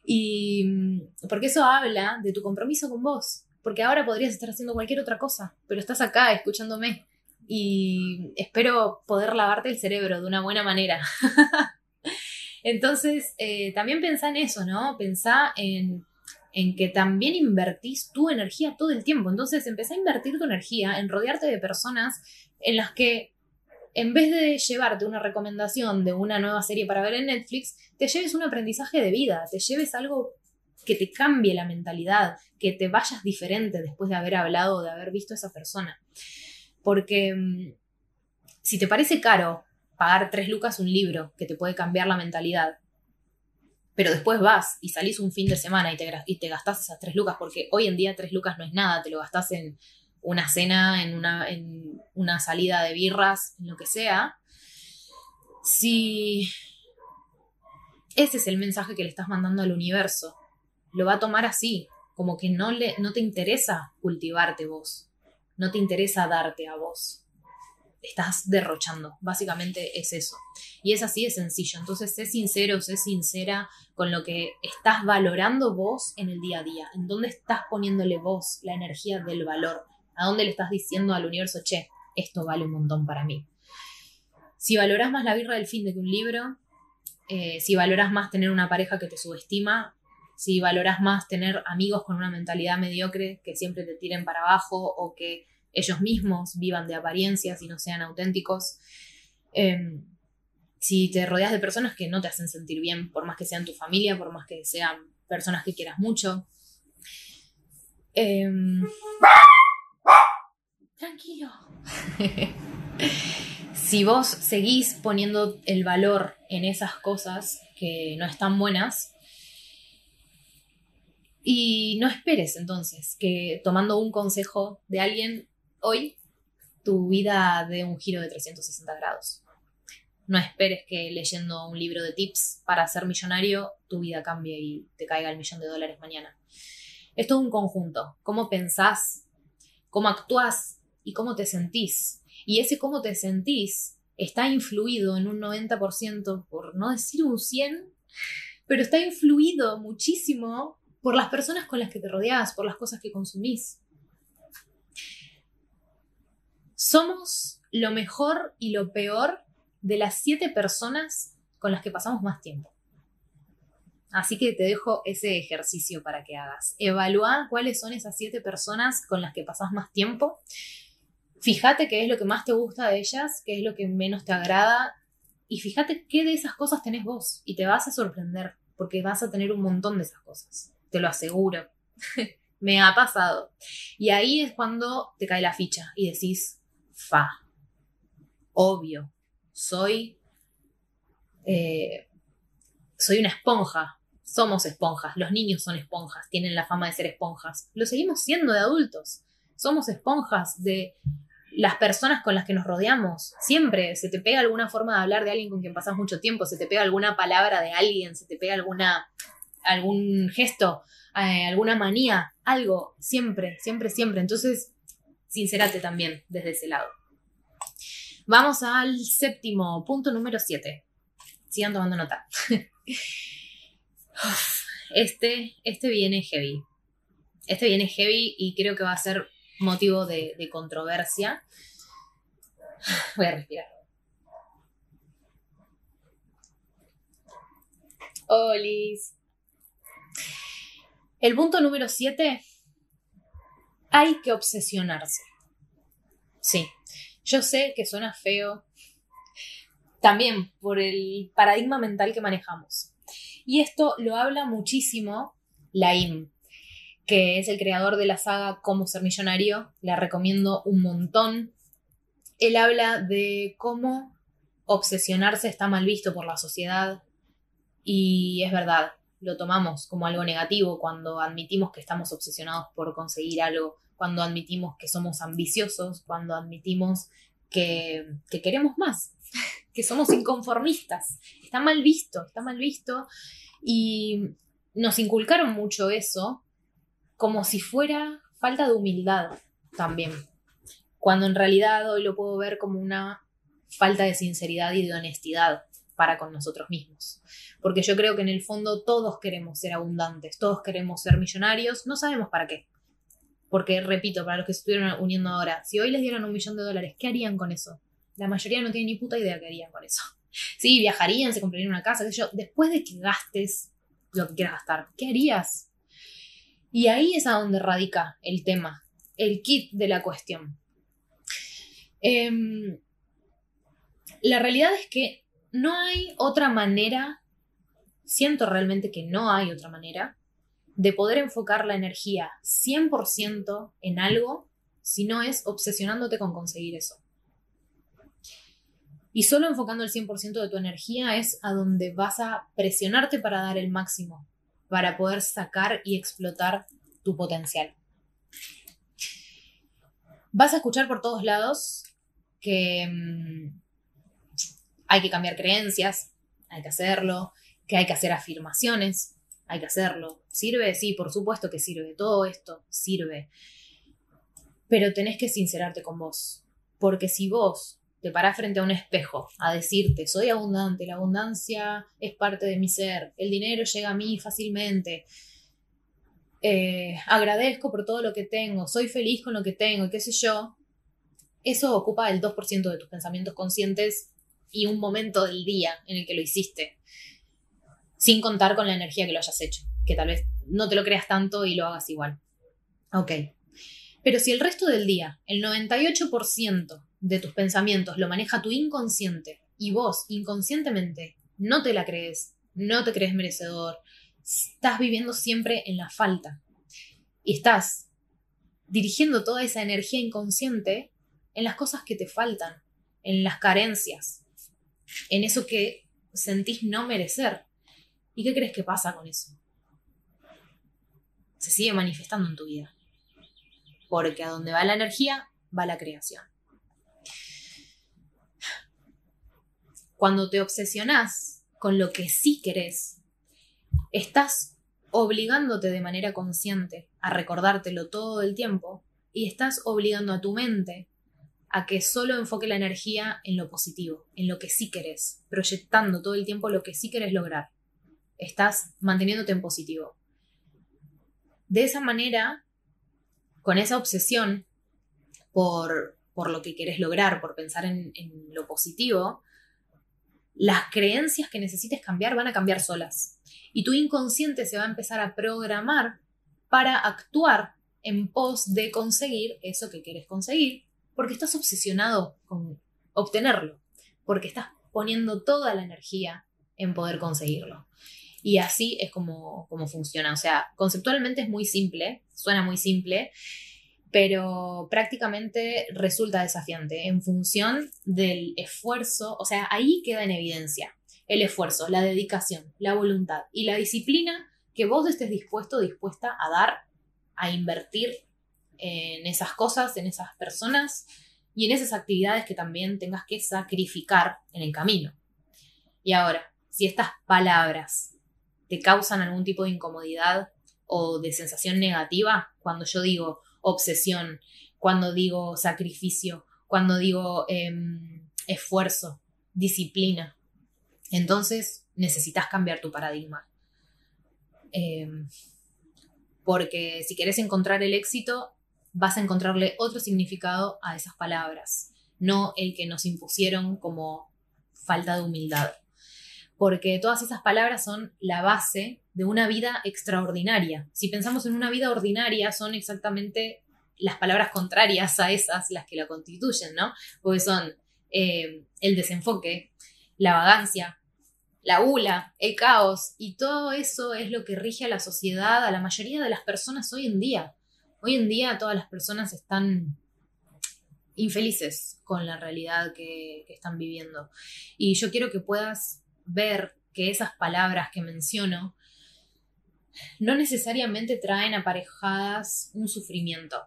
y mm, porque eso habla de tu compromiso con vos, porque ahora podrías estar haciendo cualquier otra cosa, pero estás acá escuchándome y espero poder lavarte el cerebro de una buena manera. Entonces, eh, también pensá en eso, ¿no? Pensá en, en que también invertís tu energía todo el tiempo. Entonces, empezá a invertir tu energía en rodearte de personas en las que en vez de llevarte una recomendación de una nueva serie para ver en Netflix, te lleves un aprendizaje de vida, te lleves algo que te cambie la mentalidad, que te vayas diferente después de haber hablado, de haber visto a esa persona. Porque mm, si te parece caro pagar tres lucas un libro que te puede cambiar la mentalidad, pero después vas y salís un fin de semana y te, y te gastás esas tres lucas, porque hoy en día tres lucas no es nada, te lo gastás en una cena, en una, en una salida de birras, en lo que sea. Si ese es el mensaje que le estás mandando al universo, lo va a tomar así, como que no, le, no te interesa cultivarte vos, no te interesa darte a vos. Estás derrochando, básicamente es eso. Y es así de sencillo. Entonces, sé sincero, sé sincera con lo que estás valorando vos en el día a día. En dónde estás poniéndole vos la energía del valor. A dónde le estás diciendo al universo, che, esto vale un montón para mí. Si valoras más la birra del fin de que un libro, eh, si valoras más tener una pareja que te subestima, si valoras más tener amigos con una mentalidad mediocre que siempre te tiren para abajo o que ellos mismos vivan de apariencias y no sean auténticos. Em, si te rodeas de personas que no te hacen sentir bien, por más que sean tu familia, por más que sean personas que quieras mucho. Em, tranquilo. si vos seguís poniendo el valor en esas cosas que no están buenas, y no esperes entonces que tomando un consejo de alguien hoy, tu vida dé un giro de 360 grados. No esperes que leyendo un libro de tips para ser millonario tu vida cambie y te caiga el millón de dólares mañana. Es todo un conjunto. Cómo pensás, cómo actúas y cómo te sentís. Y ese cómo te sentís está influido en un 90%, por no decir un 100%, pero está influido muchísimo por las personas con las que te rodeas, por las cosas que consumís. Somos lo mejor y lo peor de las siete personas con las que pasamos más tiempo. Así que te dejo ese ejercicio para que hagas. Evalúa cuáles son esas siete personas con las que pasas más tiempo. Fíjate qué es lo que más te gusta de ellas, qué es lo que menos te agrada. Y fíjate qué de esas cosas tenés vos. Y te vas a sorprender, porque vas a tener un montón de esas cosas te lo aseguro. Me ha pasado. Y ahí es cuando te cae la ficha y decís, fa, obvio, soy, eh, soy una esponja. Somos esponjas, los niños son esponjas, tienen la fama de ser esponjas. Lo seguimos siendo de adultos. Somos esponjas de las personas con las que nos rodeamos. Siempre se te pega alguna forma de hablar de alguien con quien pasas mucho tiempo, se te pega alguna palabra de alguien, se te pega alguna algún gesto, eh, alguna manía, algo, siempre, siempre, siempre. Entonces, sincerate también desde ese lado. Vamos al séptimo, punto número 7. Sigan tomando nota. este, este viene heavy. Este viene heavy y creo que va a ser motivo de, de controversia. Voy a respirar. Olis. El punto número 7, hay que obsesionarse. Sí, Yo sé que suena feo, también por el paradigma mental que manejamos. Y esto lo habla muchísimo Laim, que es el creador de la saga Cómo ser millonario. La recomiendo un montón. Él habla de cómo obsesionarse está mal visto por la sociedad y es verdad, lo tomamos como algo negativo cuando admitimos que estamos obsesionados por conseguir algo, cuando admitimos que somos ambiciosos, cuando admitimos que, que queremos más, que somos inconformistas. Está mal visto, está mal visto y nos inculcaron mucho eso como si fuera falta de humildad también, cuando en realidad hoy lo puedo ver como una falta de sinceridad y de honestidad para con nosotros mismos. Porque yo creo que en el fondo todos queremos ser abundantes, todos queremos ser millonarios, no sabemos para qué. Porque, repito, para los que se estuvieron uniendo ahora, si hoy les dieran un millón de dólares, ¿qué harían con eso? La mayoría no tiene ni puta idea qué harían con eso. Sí, viajarían, se comprarían una casa, qué sé yo. Después de que gastes lo que quieras gastar, ¿qué harías? Y ahí es a donde radica el tema, el kit de la cuestión. Em, la realidad es que no hay otra manera, siento realmente que no hay otra manera, de poder enfocar la energía 100% en algo si no es obsesionándote con conseguir eso. Y solo enfocando el 100% de tu energía es a donde vas a presionarte para dar el máximo, para poder sacar y explotar tu potencial. Vas a escuchar por todos lados que mm, hay que cambiar creencias, hay que hacerlo, que hay que hacer afirmaciones, hay que hacerlo. ¿Sirve? Sí, por supuesto que sirve. Todo esto sirve. Pero tenés que sincerarte con vos. Porque si vos te parás frente a un espejo a decirte, soy abundante, la abundancia es parte de mi ser, el dinero llega a mí fácilmente, eh, agradezco por todo lo que tengo, soy feliz con lo que tengo y qué sé yo, eso ocupa el 2% de tus pensamientos conscientes y un momento del día en el que lo hiciste, sin contar con la energía que lo hayas hecho, que tal vez no te lo creas tanto y lo hagas igual. Ok. Pero si el resto del día, el 98% de tus pensamientos lo maneja tu inconsciente y vos inconscientemente no te la crees, no te crees merecedor, estás viviendo siempre en la falta y estás dirigiendo toda esa energía inconsciente en las cosas que te faltan, en las carencias, en eso que sentís no merecer. ¿Y qué crees que pasa con eso? Se sigue manifestando en tu vida. Porque a donde va la energía, va la creación. Cuando te obsesionás con lo que sí querés, estás obligándote de manera consciente a recordártelo todo el tiempo y estás obligando a tu mente a que solo enfoque la energía en lo positivo, en lo que sí querés, proyectando todo el tiempo lo que sí querés lograr. Estás manteniéndote en positivo. De esa manera, con esa obsesión por, por lo que querés lograr, por pensar en, en lo positivo, las creencias que necesites cambiar van a cambiar solas. Y tu inconsciente se va a empezar a programar para actuar en pos de conseguir eso que quieres conseguir, porque estás obsesionado con obtenerlo, porque estás poniendo toda la energía en poder conseguirlo. Y así es como, como funciona. O sea, conceptualmente es muy simple, suena muy simple, pero prácticamente resulta desafiante en función del esfuerzo, o sea, ahí queda en evidencia el esfuerzo, la dedicación, la voluntad y la disciplina que vos estés dispuesto, dispuesta a dar, a invertir en esas cosas, en esas personas y en esas actividades que también tengas que sacrificar en el camino. Y ahora, si estas palabras te causan algún tipo de incomodidad o de sensación negativa, cuando yo digo obsesión, cuando digo sacrificio, cuando digo em, esfuerzo, disciplina. Entonces necesitas cambiar tu paradigma. Em, porque si quieres encontrar el éxito, vas a encontrarle otro significado a esas palabras, no el que nos impusieron como falta de humildad. Porque todas esas palabras son la base de una vida extraordinaria. Si pensamos en una vida ordinaria, son exactamente las palabras contrarias a esas las que la constituyen, ¿no? Porque son eh, el desenfoque, la vagancia, la gula, el caos, y todo eso es lo que rige a la sociedad, a la mayoría de las personas hoy en día. Hoy en día todas las personas están infelices con la realidad que, están viviendo. Y yo quiero que puedas ver que esas palabras que menciono no necesariamente traen aparejadas un sufrimiento,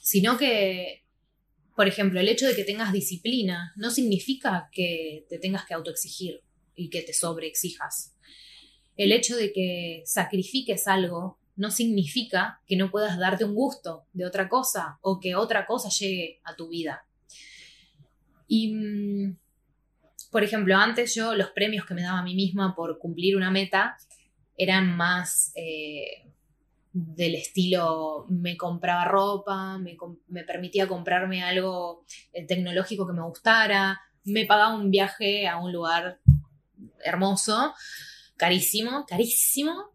sino que, por ejemplo, el hecho de que tengas disciplina no significa que te tengas que autoexigir y que te sobreexijas. El hecho de que sacrifiques algo no significa que no puedas darte un gusto de otra cosa o que otra cosa llegue a tu vida. Y, mm, por ejemplo, antes yo los premios que me daba a mí misma por cumplir una meta eran más eh, del estilo, me compraba ropa, me, permitía comprarme algo eh, tecnológico que me gustara, me pagaba un viaje a un lugar hermoso, carísimo, carísimo.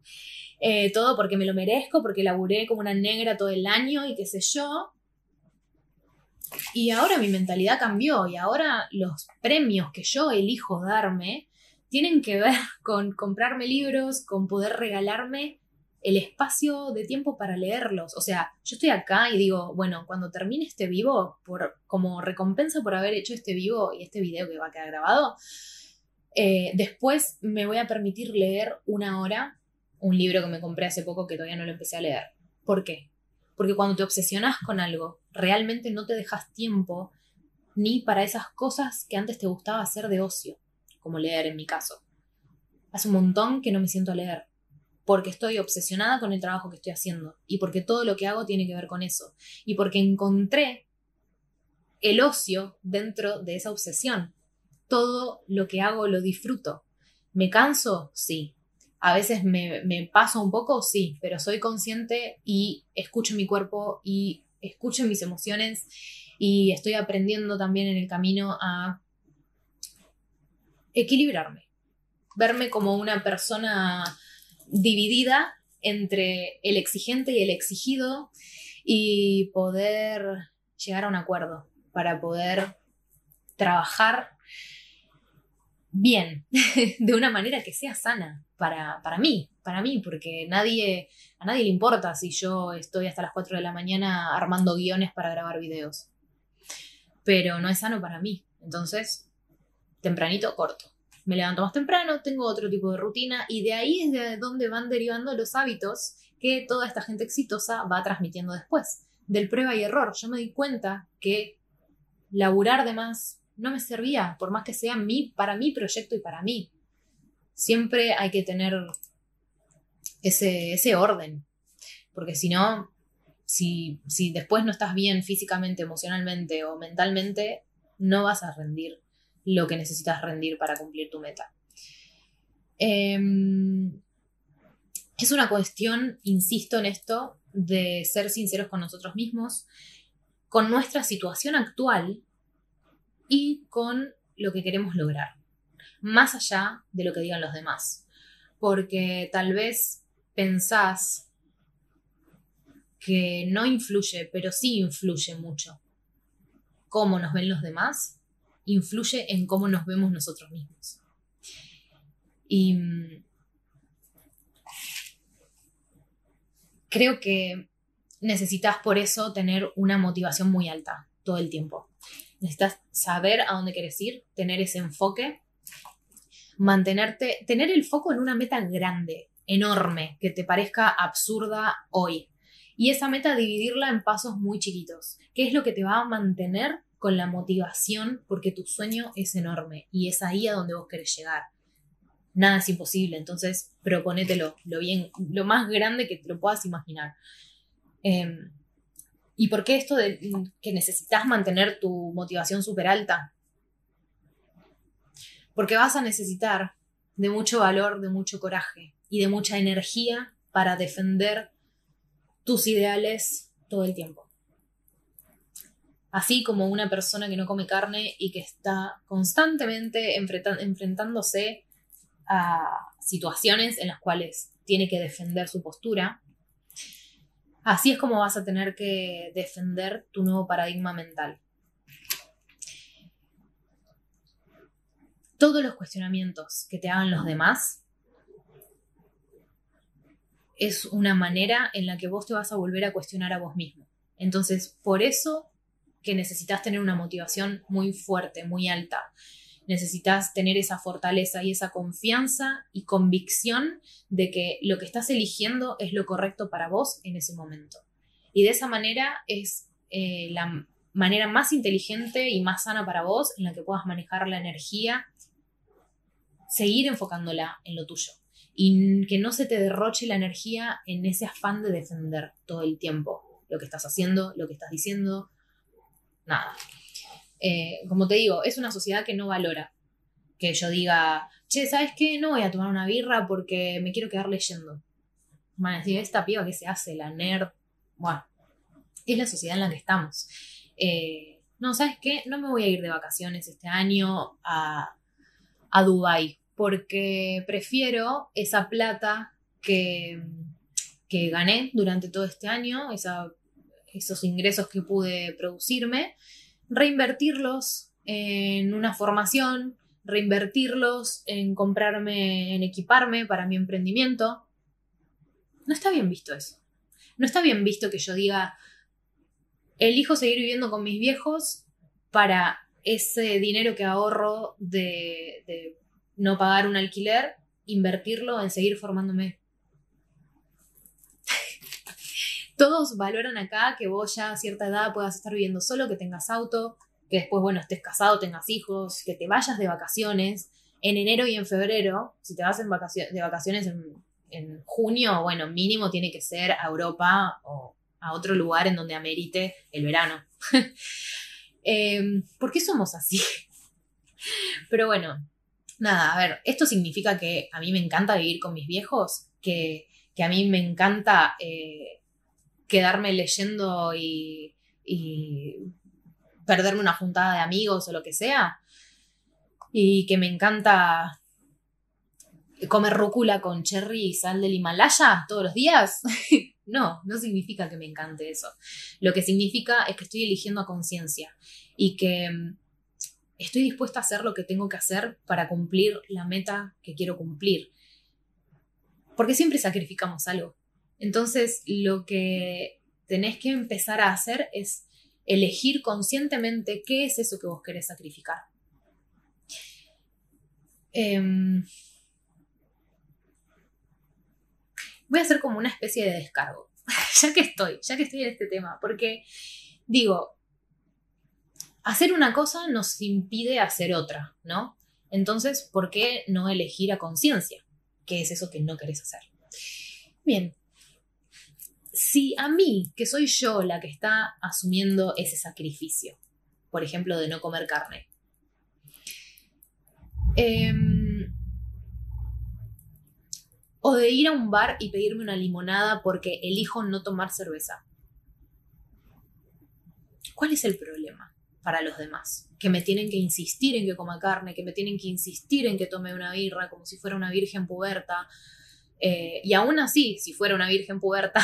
Eh, todo porque me lo merezco, porque laburé como una negra todo el año y qué sé yo. Y ahora mi mentalidad cambió y ahora los premios que yo elijo darme tienen que ver con comprarme libros, con poder regalarme el espacio de tiempo para leerlos. O sea, yo estoy acá y digo, bueno, cuando termine este vivo, por, como recompensa por haber hecho este vivo y este video que va a quedar grabado, eh, después me voy a permitir leer una hora un libro que me compré hace poco que todavía no lo empecé a leer. ¿Por qué? Porque cuando te obsesionas con algo, realmente no te dejas tiempo ni para esas cosas que antes te gustaba hacer de ocio, como leer en mi caso. Hace un montón que no me siento a leer, porque estoy obsesionada con el trabajo que estoy haciendo y porque todo lo que hago tiene que ver con eso y porque encontré el ocio dentro de esa obsesión todo lo que hago lo disfruto. ¿Me canso? Sí. A veces me, paso un poco, sí, pero soy consciente y escucho mi cuerpo y escucho mis emociones y estoy aprendiendo también en el camino a equilibrarme, verme como una persona dividida entre el exigente y el exigido y poder llegar a un acuerdo para poder trabajar bien, de una manera que sea sana para, para, mí, para mí, porque a nadie le importa si yo estoy hasta las 4 de la mañana armando guiones para grabar videos. Pero no es sano para mí. Entonces, tempranito, corto. Me levanto más temprano, tengo otro tipo de rutina y de ahí es de donde van derivando los hábitos que toda esta gente exitosa va transmitiendo después. Del prueba y error. Yo me di cuenta que laburar de más, no me servía, por más que sea mi, para mi proyecto y para mí. Siempre hay que tener ese, ese orden, porque si no, si, si después no estás bien físicamente, emocionalmente o mentalmente, no vas a rendir lo que necesitas rendir para cumplir tu meta. Em, es una cuestión, insisto en esto, de ser sinceros con nosotros mismos, con nuestra situación actual y con lo que queremos lograr, más allá de lo que digan los demás. Porque tal vez pensás que no influye, pero sí influye mucho. Cómo nos ven los demás influye en cómo nos vemos nosotros mismos. Y mm, creo que necesitas por eso tener una motivación muy alta todo el tiempo. Necesitas saber a dónde quieres ir, tener ese enfoque, mantenerte, tener el foco en una meta grande, enorme, que te parezca absurda hoy. Y esa meta dividirla en pasos muy chiquitos, que es lo que te va a mantener con la motivación porque tu sueño es enorme y es ahí a donde vos querés llegar. Nada es imposible, entonces proponételo lo bien, lo más grande que te lo puedas imaginar. Em, ¿Y por qué esto de que necesitas mantener tu motivación súper alta? Porque vas a necesitar de mucho valor, de mucho coraje y de mucha energía para defender tus ideales todo el tiempo. Así como una persona que no come carne y que está constantemente enfrentándose a situaciones en las cuales tiene que defender su postura, Así es como vas a tener que defender tu nuevo paradigma mental. Todos los cuestionamientos que te hagan los demás es una manera en la que vos te vas a volver a cuestionar a vos mismo. Entonces, por eso que necesitas tener una motivación muy fuerte, muy alta. Necesitas tener esa fortaleza y esa confianza y convicción de que lo que estás eligiendo es lo correcto para vos en ese momento. Y de esa manera es eh, la manera más inteligente y más sana para vos en la que puedas manejar la energía, seguir enfocándola en lo tuyo y que no se te derroche la energía en ese afán de defender todo el tiempo lo que estás haciendo, lo que estás diciendo, nada. Eh, como te digo, es una sociedad que no valora que yo diga, che, ¿sabes qué? No voy a tomar una birra porque me quiero quedar leyendo. Van a decir, esta piba que se hace, la nerd. Bueno, es la sociedad en la que estamos. Eh, no, ¿sabes qué? No me voy a ir de vacaciones este año a, a Dubái porque prefiero esa plata que, que gané durante todo este año, esa esos ingresos que pude producirme, reinvertirlos en una formación, reinvertirlos en comprarme, en equiparme para mi emprendimiento. No está bien visto eso. No está bien visto que yo diga, elijo seguir viviendo con mis viejos para ese dinero que ahorro de, de no pagar un alquiler, invertirlo en seguir formándome todos valoran acá que vos ya a cierta edad puedas estar viviendo solo, que tengas auto, que después, bueno, estés casado, tengas hijos, que te vayas de vacaciones en enero y en febrero. Si te vas en de vacaciones en, junio, bueno, mínimo tiene que ser a Europa o a otro lugar en donde amerite el verano. Em, ¿Por qué somos así? Pero bueno, nada, a ver, esto significa que a mí me encanta vivir con mis viejos, que, a mí me encanta eh, quedarme leyendo y, perderme una juntada de amigos o lo que sea. Y que me encanta comer rúcula con cherry y sal del Himalaya todos los días. no, no significa que me encante eso. Lo que significa es que estoy eligiendo a conciencia y que mm, estoy dispuesta a hacer lo que tengo que hacer para cumplir la meta que quiero cumplir. Porque siempre sacrificamos algo. Entonces, lo que tenés que empezar a hacer es elegir conscientemente qué es eso que vos querés sacrificar. Em, voy a hacer como una especie de descargo, ya que estoy, ya que estoy en este tema, porque digo, hacer una cosa nos impide hacer otra, ¿no? Entonces, ¿por qué no elegir a conciencia? ¿Qué es eso que no querés hacer? Bien, si a mí, que soy yo la que está asumiendo ese sacrificio, por ejemplo, de no comer carne, em, o de ir a un bar y pedirme una limonada porque elijo no tomar cerveza. ¿Cuál es el problema para los demás? Que me tienen que insistir en que coma carne, que me tienen que insistir en que tome una birra como si fuera una virgen puberta, eh, y aún así, si fuera una virgen puberta,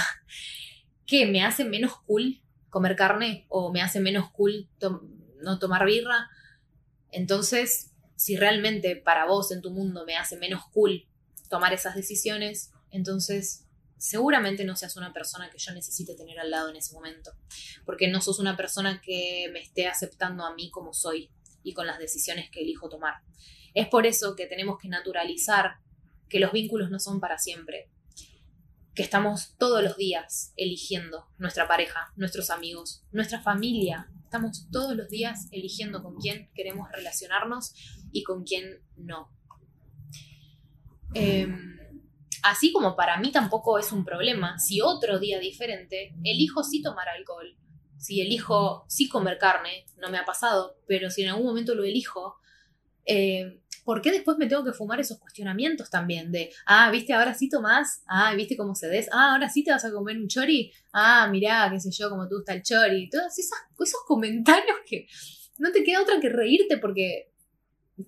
¿qué? ¿Me hace menos cool comer carne? ¿O me hace menos cool no tomar birra? Entonces, si realmente para vos en tu mundo me hace menos cool tomar esas decisiones, entonces seguramente no seas una persona que yo necesite tener al lado en ese momento, porque no sos una persona que me esté aceptando a mí como soy y con las decisiones que elijo tomar. Es por eso que tenemos que naturalizar que los vínculos no son para siempre, que estamos todos los días eligiendo nuestra pareja, nuestros amigos, nuestra familia. Estamos todos los días eligiendo con quién queremos relacionarnos y con quién no. Em, así como para mí tampoco es un problema si otro día diferente elijo sí tomar alcohol, si elijo sí comer carne, no me ha pasado, pero si en algún momento lo elijo, eh, ¿por qué después me tengo que fumar esos cuestionamientos también? De, ah, viste, ahora sí tomás, ah, viste cómo se des, ah, ahora sí te vas a comer un chori, ah, mirá, qué sé yo, cómo te gusta el chori, todos esos, esos comentarios que no te queda otra que reírte porque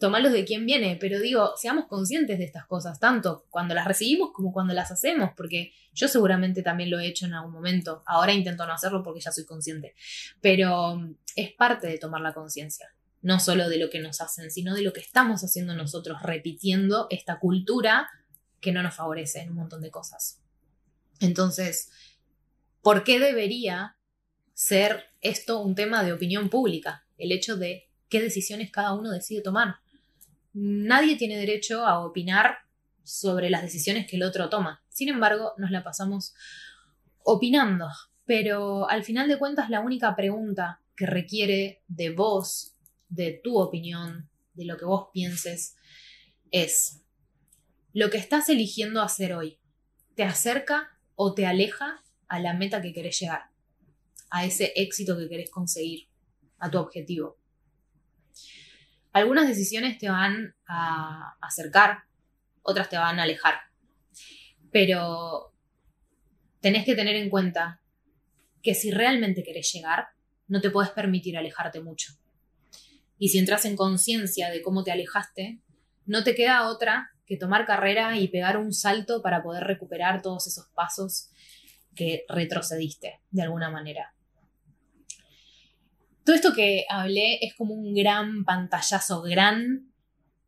tomalos de quien viene, pero digo, seamos conscientes de estas cosas, tanto cuando las recibimos como cuando las hacemos, porque yo seguramente también lo he hecho en algún momento, ahora intento no hacerlo porque ya soy consciente, pero es parte de tomar la conciencia, no solo de lo que nos hacen, sino de lo que estamos haciendo nosotros, repitiendo esta cultura que no nos favorece en un montón de cosas. Entonces, ¿por qué debería ser esto un tema de opinión pública? El hecho de qué decisiones cada uno decide tomar. Nadie tiene derecho a opinar sobre las decisiones que el otro toma. Sin embargo, nos la pasamos opinando. Pero al final de cuentas, la única pregunta que requiere de vos, de tu opinión, de lo que vos pienses, es, ¿lo que estás eligiendo hacer hoy te acerca o te aleja a la meta que querés llegar? A ese éxito que querés conseguir, a tu objetivo. Algunas decisiones te van a acercar, otras te van a alejar. Pero tenés que tener en cuenta que si realmente querés llegar, no te puedes permitir alejarte mucho. Y si entras en conciencia de cómo te alejaste, no te queda otra que tomar carrera y pegar un salto para poder recuperar todos esos pasos que retrocediste de alguna manera. Todo esto que hablé es como un gran pantallazo, gran,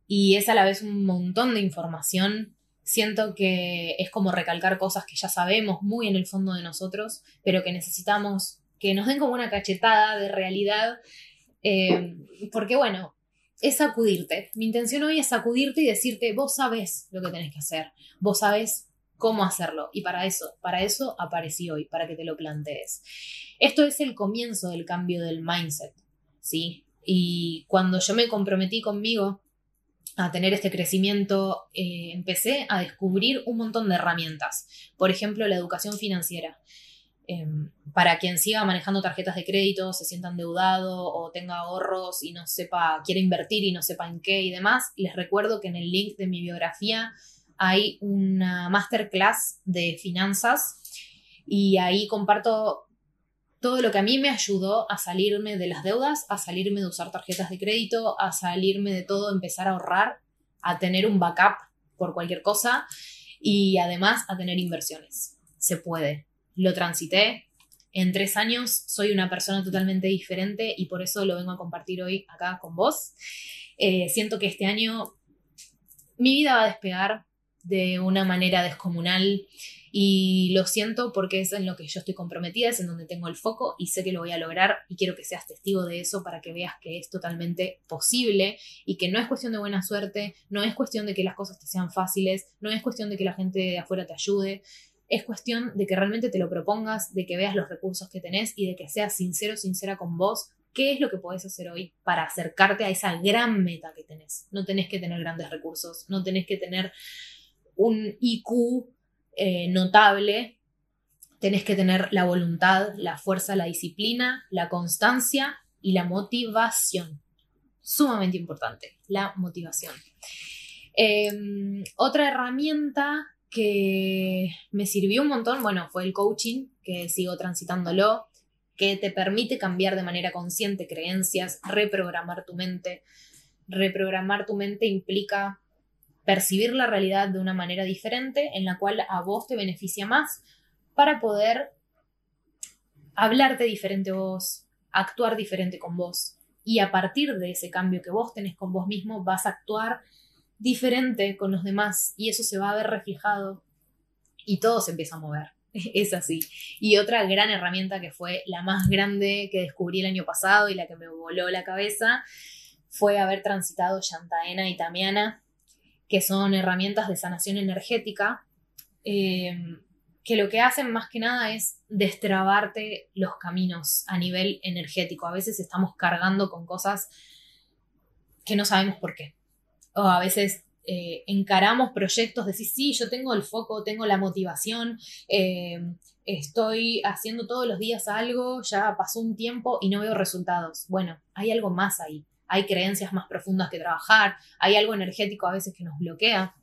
y es a la vez un montón de información. Siento que es como recalcar cosas que ya sabemos muy en el fondo de nosotros, pero que necesitamos que nos den como una cachetada de realidad, eh, porque bueno, es sacudirte. Mi intención hoy es sacudirte y decirte, vos sabés lo que tenés que hacer, vos sabés cómo hacerlo. Y para eso, para eso aparecí hoy, para que te lo plantees. Esto es el comienzo del cambio del mindset, ¿sí? Y cuando yo me comprometí conmigo a tener este crecimiento, eh, empecé a descubrir un montón de herramientas. Por ejemplo, la educación financiera. Em, para quien siga manejando tarjetas de crédito, se sienta endeudado o tenga ahorros y no sepa, quiere invertir y no sepa en qué y demás, les recuerdo que en el link de mi biografía hay una masterclass de finanzas y ahí comparto todo lo que a mí me ayudó a salirme de las deudas, a salirme de usar tarjetas de crédito, a salirme de todo, empezar a ahorrar, a tener un backup por cualquier cosa y además a tener inversiones. Se puede. Lo transité. En tres años soy una persona totalmente diferente y por eso lo vengo a compartir hoy acá con vos. Eh, siento que este año mi vida va a despegar, de una manera descomunal y lo siento porque es en lo que yo estoy comprometida, es en donde tengo el foco y sé que lo voy a lograr y quiero que seas testigo de eso para que veas que es totalmente posible y que no es cuestión de buena suerte, no es cuestión de que las cosas te sean fáciles, no es cuestión de que la gente de afuera te ayude, es cuestión de que realmente te lo propongas, de que veas los recursos que tenés y de que seas sincero, sincera con vos ¿Qué es lo que podés hacer hoy para acercarte a esa gran meta que tenés? No tenés que tener grandes recursos, no tenés que tener un IQ eh, notable, tenés que tener la voluntad, la fuerza, la disciplina, la constancia y la motivación. Sumamente importante, la motivación. Em, otra herramienta que me sirvió un montón, bueno, fue el coaching, que sigo transitándolo, que te permite cambiar de manera consciente creencias, reprogramar tu mente. Reprogramar tu mente implica percibir la realidad de una manera diferente en la cual a vos te beneficia más para poder hablarte diferente vos, actuar diferente con vos. Y a partir de ese cambio que vos tenés con vos mismo, vas a actuar diferente con los demás y eso se va a ver reflejado y todo se empieza a mover. Es así. Y otra gran herramienta que fue la más grande que descubrí el año pasado y la que me voló la cabeza fue haber transitado Shantaena y Tamiana que son herramientas de sanación energética, eh, que lo que hacen más que nada es destrabarte los caminos a nivel energético. A veces estamos cargando con cosas que no sabemos por qué. O a veces eh, encaramos proyectos, decís, sí, yo tengo el foco, tengo la motivación, eh, estoy haciendo todos los días algo, ya pasó un tiempo y no veo resultados. Bueno, hay algo más ahí hay creencias más profundas que trabajar, hay algo energético a veces que nos bloquea.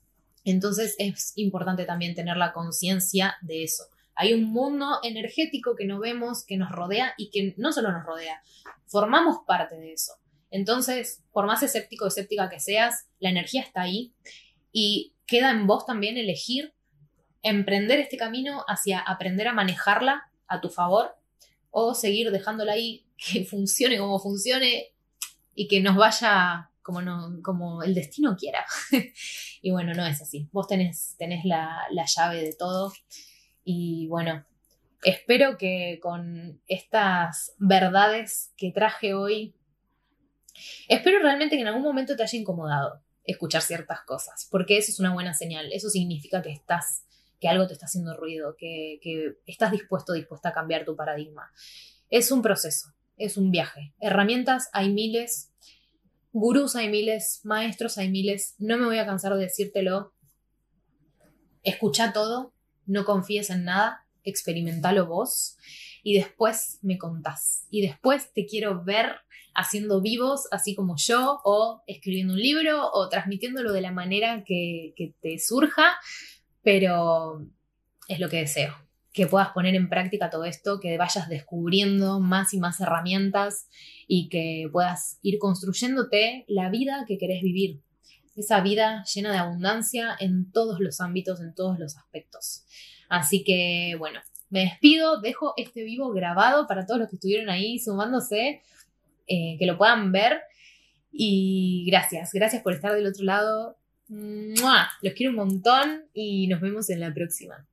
Entonces es importante también tener la conciencia de eso. Hay un mundo energético que no vemos, que nos rodea y que no solo nos rodea, formamos parte de eso. Entonces, por más escéptico o escéptica que seas, la energía está ahí y queda en vos también elegir emprender este camino hacia aprender a manejarla a tu favor o seguir dejándola ahí que funcione como funcione y que nos vaya como, no, como el destino quiera. y bueno, no es así. Vos tenés, tenés la, la llave de todo. Y bueno, espero que con estas verdades que traje hoy, espero realmente que en algún momento te haya incomodado escuchar ciertas cosas, porque eso es una buena señal. Eso significa que estás que algo te está haciendo ruido, que, que estás dispuesto, dispuesta a cambiar tu paradigma. Es un proceso, es un viaje. Herramientas hay miles, gurús hay miles, maestros hay miles. No me voy a cansar de decírtelo. Escucha todo, no confíes en nada, experimentalo vos y después me contás. Y después te quiero ver haciendo vivos, así como yo, o escribiendo un libro, o transmitiéndolo de la manera que, que te surja, pero es lo que deseo, que puedas poner en práctica todo esto, que vayas descubriendo más y más herramientas y que puedas ir construyéndote la vida que querés vivir, esa vida llena de abundancia en todos los ámbitos, en todos los aspectos. Así que bueno, me despido, dejo este vivo grabado para todos los que estuvieron ahí sumándose, eh, que lo puedan ver. Y gracias, gracias por estar del otro lado. Los quiero un montón y nos vemos en la próxima.